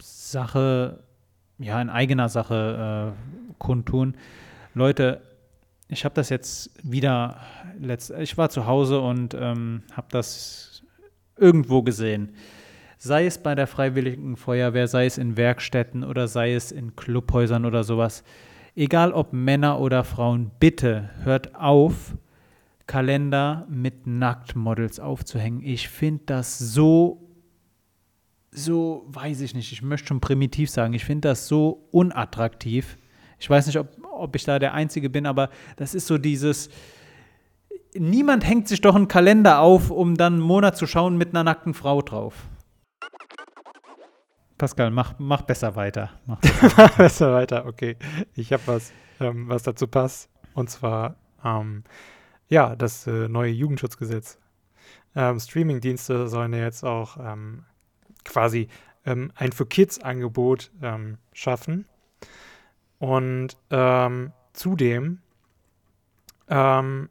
Sache, ja, in eigener Sache äh, kundtun. Leute, ich habe das jetzt wieder, letzt, ich war zu Hause und ähm, habe das irgendwo gesehen. Sei es bei der Freiwilligen Feuerwehr, sei es in Werkstätten oder sei es in Clubhäusern oder sowas. Egal ob Männer oder Frauen, bitte hört auf, Kalender mit Nacktmodels aufzuhängen. Ich finde das so, so, weiß ich nicht, ich möchte schon primitiv sagen, ich finde das so unattraktiv. Ich weiß nicht, ob, ob ich da der Einzige bin, aber das ist so dieses, niemand hängt sich doch einen Kalender auf, um dann einen Monat zu schauen mit einer nackten Frau drauf. Pascal, mach, mach besser weiter. Mach [LAUGHS] besser, besser weiter, okay. Ich habe was, ähm, was dazu passt. Und zwar, ähm, ja, das äh, neue Jugendschutzgesetz. Ähm, Streamingdienste sollen ja jetzt auch ähm, quasi ähm, ein für Kids-Angebot ähm, schaffen. Und ähm, zudem ähm,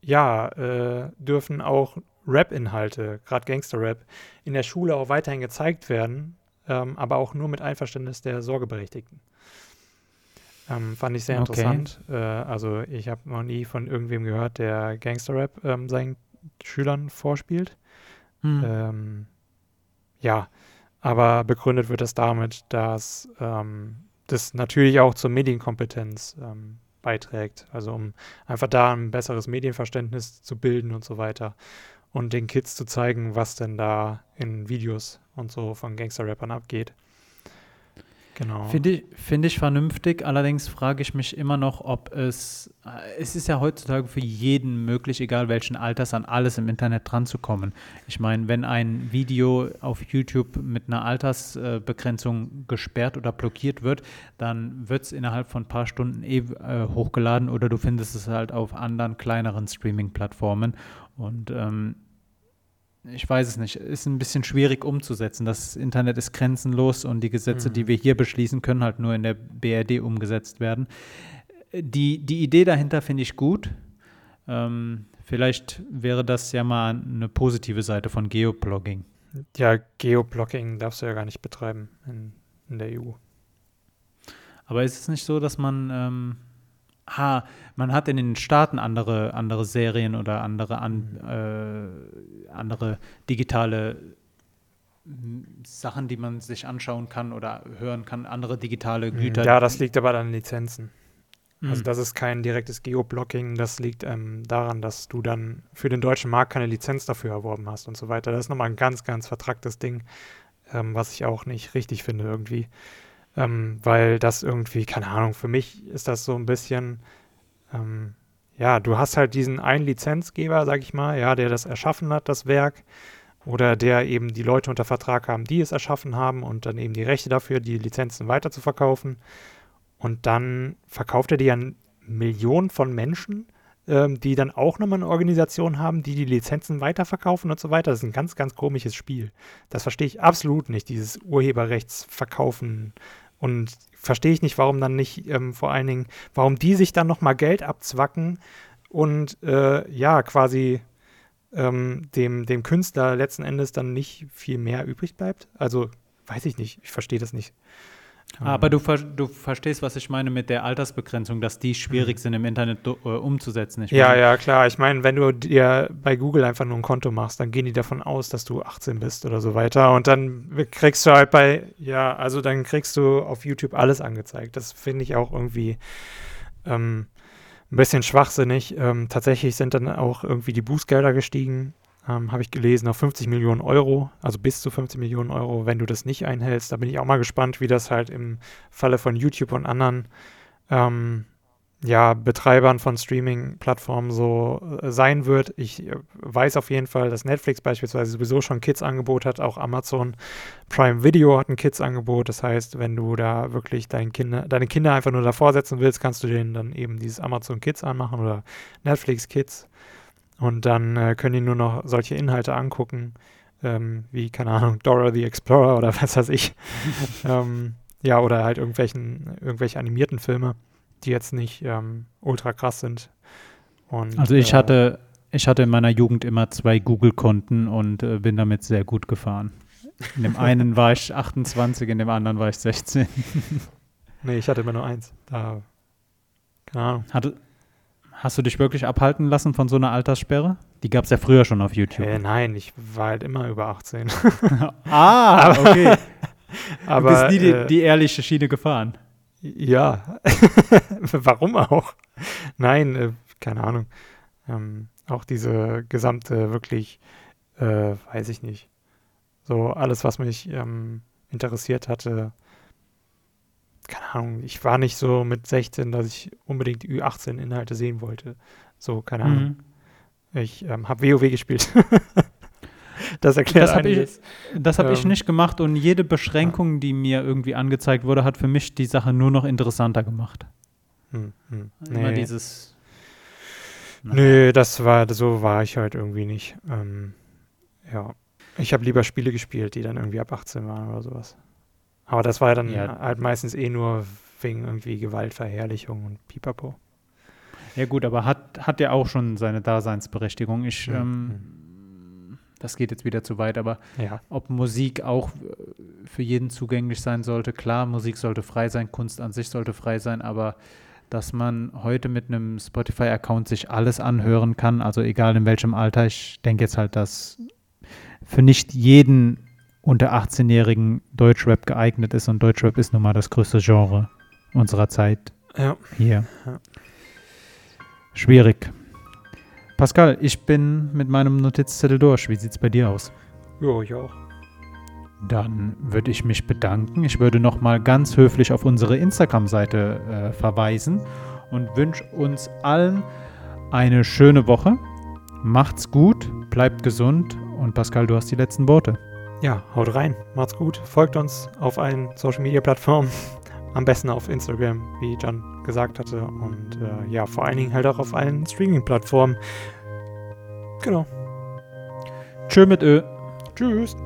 ja, äh, dürfen auch Rap-Inhalte, gerade Gangster-Rap, in der Schule auch weiterhin gezeigt werden, ähm, aber auch nur mit Einverständnis der Sorgeberechtigten. Ähm, fand ich sehr interessant. Okay. Äh, also ich habe noch nie von irgendwem gehört, der Gangster-Rap ähm, seinen Schülern vorspielt. Hm. Ähm, ja, aber begründet wird es damit, dass ähm, das natürlich auch zur Medienkompetenz ähm, beiträgt. Also um einfach da ein besseres Medienverständnis zu bilden und so weiter. Und den Kids zu zeigen, was denn da in Videos und so von Gangster-Rappern abgeht. Genau. Finde ich, find ich vernünftig, allerdings frage ich mich immer noch, ob es, äh, es ist ja heutzutage für jeden möglich, egal welchen Alters, an alles im Internet dran zu kommen. Ich meine, wenn ein Video auf YouTube mit einer Altersbegrenzung gesperrt oder blockiert wird, dann wird es innerhalb von ein paar Stunden eh äh, hochgeladen oder du findest es halt auf anderen kleineren Streaming-Plattformen. Und ähm, ich weiß es nicht, ist ein bisschen schwierig umzusetzen. Das Internet ist grenzenlos und die Gesetze, mhm. die wir hier beschließen, können halt nur in der BRD umgesetzt werden. Die, die Idee dahinter finde ich gut. Ähm, Vielleicht wäre das ja mal eine positive Seite von Geoblogging. Ja, Geoblocking darfst du ja gar nicht betreiben in, in der EU. Aber ist es nicht so, dass man, ähm, ah, man hat in den Staaten andere, andere Serien oder andere, an, äh, andere digitale m, Sachen, die man sich anschauen kann oder hören kann, andere digitale Güter. Ja, das liegt aber an Lizenzen. Also Mhm. das ist kein direktes Geoblocking, das liegt ähm, daran, dass du dann für den deutschen Markt keine Lizenz dafür erworben hast und so weiter. Das ist nochmal ein ganz, ganz vertracktes Ding, ähm, was ich auch nicht richtig finde irgendwie. Ähm, weil das irgendwie, keine Ahnung, für mich ist das so ein bisschen, ähm, ja, du hast halt diesen einen Lizenzgeber, sag ich mal, ja, der das erschaffen hat, das Werk, oder der eben die Leute unter Vertrag haben, die es erschaffen haben und dann eben die Rechte dafür, die Lizenzen weiter zu verkaufen. Und dann verkauft er die an Millionen von Menschen, ähm, die dann auch nochmal eine Organisation haben, die die Lizenzen weiterverkaufen und so weiter. Das ist ein ganz, ganz komisches Spiel. Das verstehe ich absolut nicht, dieses Urheberrechtsverkaufen. Und verstehe ich nicht, warum dann nicht ähm, vor allen Dingen, warum die sich dann nochmal Geld abzwacken und äh, ja, quasi ähm, dem, dem Künstler letzten Endes dann nicht viel mehr übrig bleibt. Also, weiß ich nicht, ich verstehe das nicht. Aber du, ver du verstehst, was ich meine mit der Altersbegrenzung, dass die schwierig sind im Internet äh, umzusetzen. Ich Mhm. Ja, meine, ja, klar. Ich meine, wenn du dir bei Google einfach nur ein Konto machst, dann gehen die davon aus, dass du 18 bist oder so weiter. Und dann kriegst du halt bei, ja, also dann kriegst du auf YouTube alles angezeigt. Das finde ich auch irgendwie ähm, ein bisschen schwachsinnig. Ähm, tatsächlich sind dann auch irgendwie die Bußgelder gestiegen, ähm, habe ich gelesen, auf 50 Millionen Euro, also bis zu 50 Millionen Euro, wenn du das nicht einhältst. Da bin ich auch mal gespannt, wie das halt im Falle von YouTube und anderen ähm, ja, Betreibern von Streaming-Plattformen so äh, sein wird. Ich äh, weiß auf jeden Fall, dass Netflix beispielsweise sowieso schon Kids-Angebot hat, auch Amazon Prime Video hat ein Kids-Angebot. Das heißt, wenn du da wirklich dein Kinder, deine Kinder einfach nur davor setzen willst, kannst du denen dann eben dieses Amazon Kids anmachen oder Netflix Kids. Und dann äh, können die nur noch solche Inhalte angucken, ähm, wie, keine Ahnung, Dora the Explorer oder [LAUGHS] was weiß ich. [LAUGHS] ähm, ja, oder halt irgendwelchen, irgendwelche animierten Filme, die jetzt nicht ähm, ultra krass sind. Und, Also ich äh, hatte, ich hatte in meiner Jugend immer zwei Google-Konten und äh, bin damit sehr gut gefahren. In dem [LAUGHS] einen war ich 28, in dem anderen war ich 16. Nee, ich hatte immer nur eins. Da, keine Ahnung. Hatte, hast du dich wirklich abhalten lassen von so einer Alterssperre? Die gab es ja früher schon auf YouTube. Äh, nein, ich war halt immer über 18. [LAUGHS] ah, okay. [LAUGHS] Aber du bist nie die, äh, die ehrliche Schiene gefahren. Ja, [LAUGHS] warum auch? Nein, äh, keine Ahnung. Ähm, auch diese gesamte, wirklich, äh, weiß ich nicht. So alles, was mich ähm, interessiert hatte. Keine Ahnung, ich war nicht so mit 16, dass ich unbedingt Ü18-Inhalte sehen wollte. So, keine Ahnung. Mhm. Ich ähm, habe WoW gespielt. [LAUGHS] das erklärt Das habe ich, einiges. das hab ich Ähm, nicht gemacht und jede Beschränkung, die mir irgendwie angezeigt wurde, hat für mich die Sache nur noch interessanter gemacht. Hm, hm. Immer Nee. dieses. Nö, das war, so war ich halt irgendwie nicht. Ähm, ja. Ich habe lieber Spiele gespielt, die dann irgendwie ab 18 waren oder sowas. Aber das war ja dann Ja. halt meistens eh nur wegen irgendwie Gewaltverherrlichung und Pipapo. Ja, gut, aber hat, hat ja auch schon seine Daseinsberechtigung. Ich, Hm, ähm, das geht jetzt wieder zu weit, aber Ja. ob Musik auch äh, für jeden zugänglich sein sollte, klar, Musik sollte frei sein, Kunst an sich sollte frei sein, aber dass man heute mit einem Spotify-Account sich alles anhören kann, also egal in welchem Alter, ich denke jetzt halt, dass für nicht jeden unter 18-Jährigen Deutschrap geeignet ist und Deutschrap ist nun mal das größte Genre unserer Zeit Ja. hier. Ja. Schwierig. Pascal, ich bin mit meinem Notizzettel durch. Wie sieht's bei dir aus? Jo, ich auch. Dann würde ich mich bedanken. Ich würde nochmal ganz höflich auf unsere Instagram-Seite äh, verweisen und wünsche uns allen eine schöne Woche. Macht's gut, bleibt gesund und Pascal, du hast die letzten Worte. Ja, haut rein. Macht's gut. Folgt uns auf allen Social Media Plattformen. Am besten auf Instagram, wie John gesagt hatte. Und äh, ja, vor allen Dingen halt auch auf allen Streaming-Plattformen. Genau. Tschö mit Ö. Tschüss.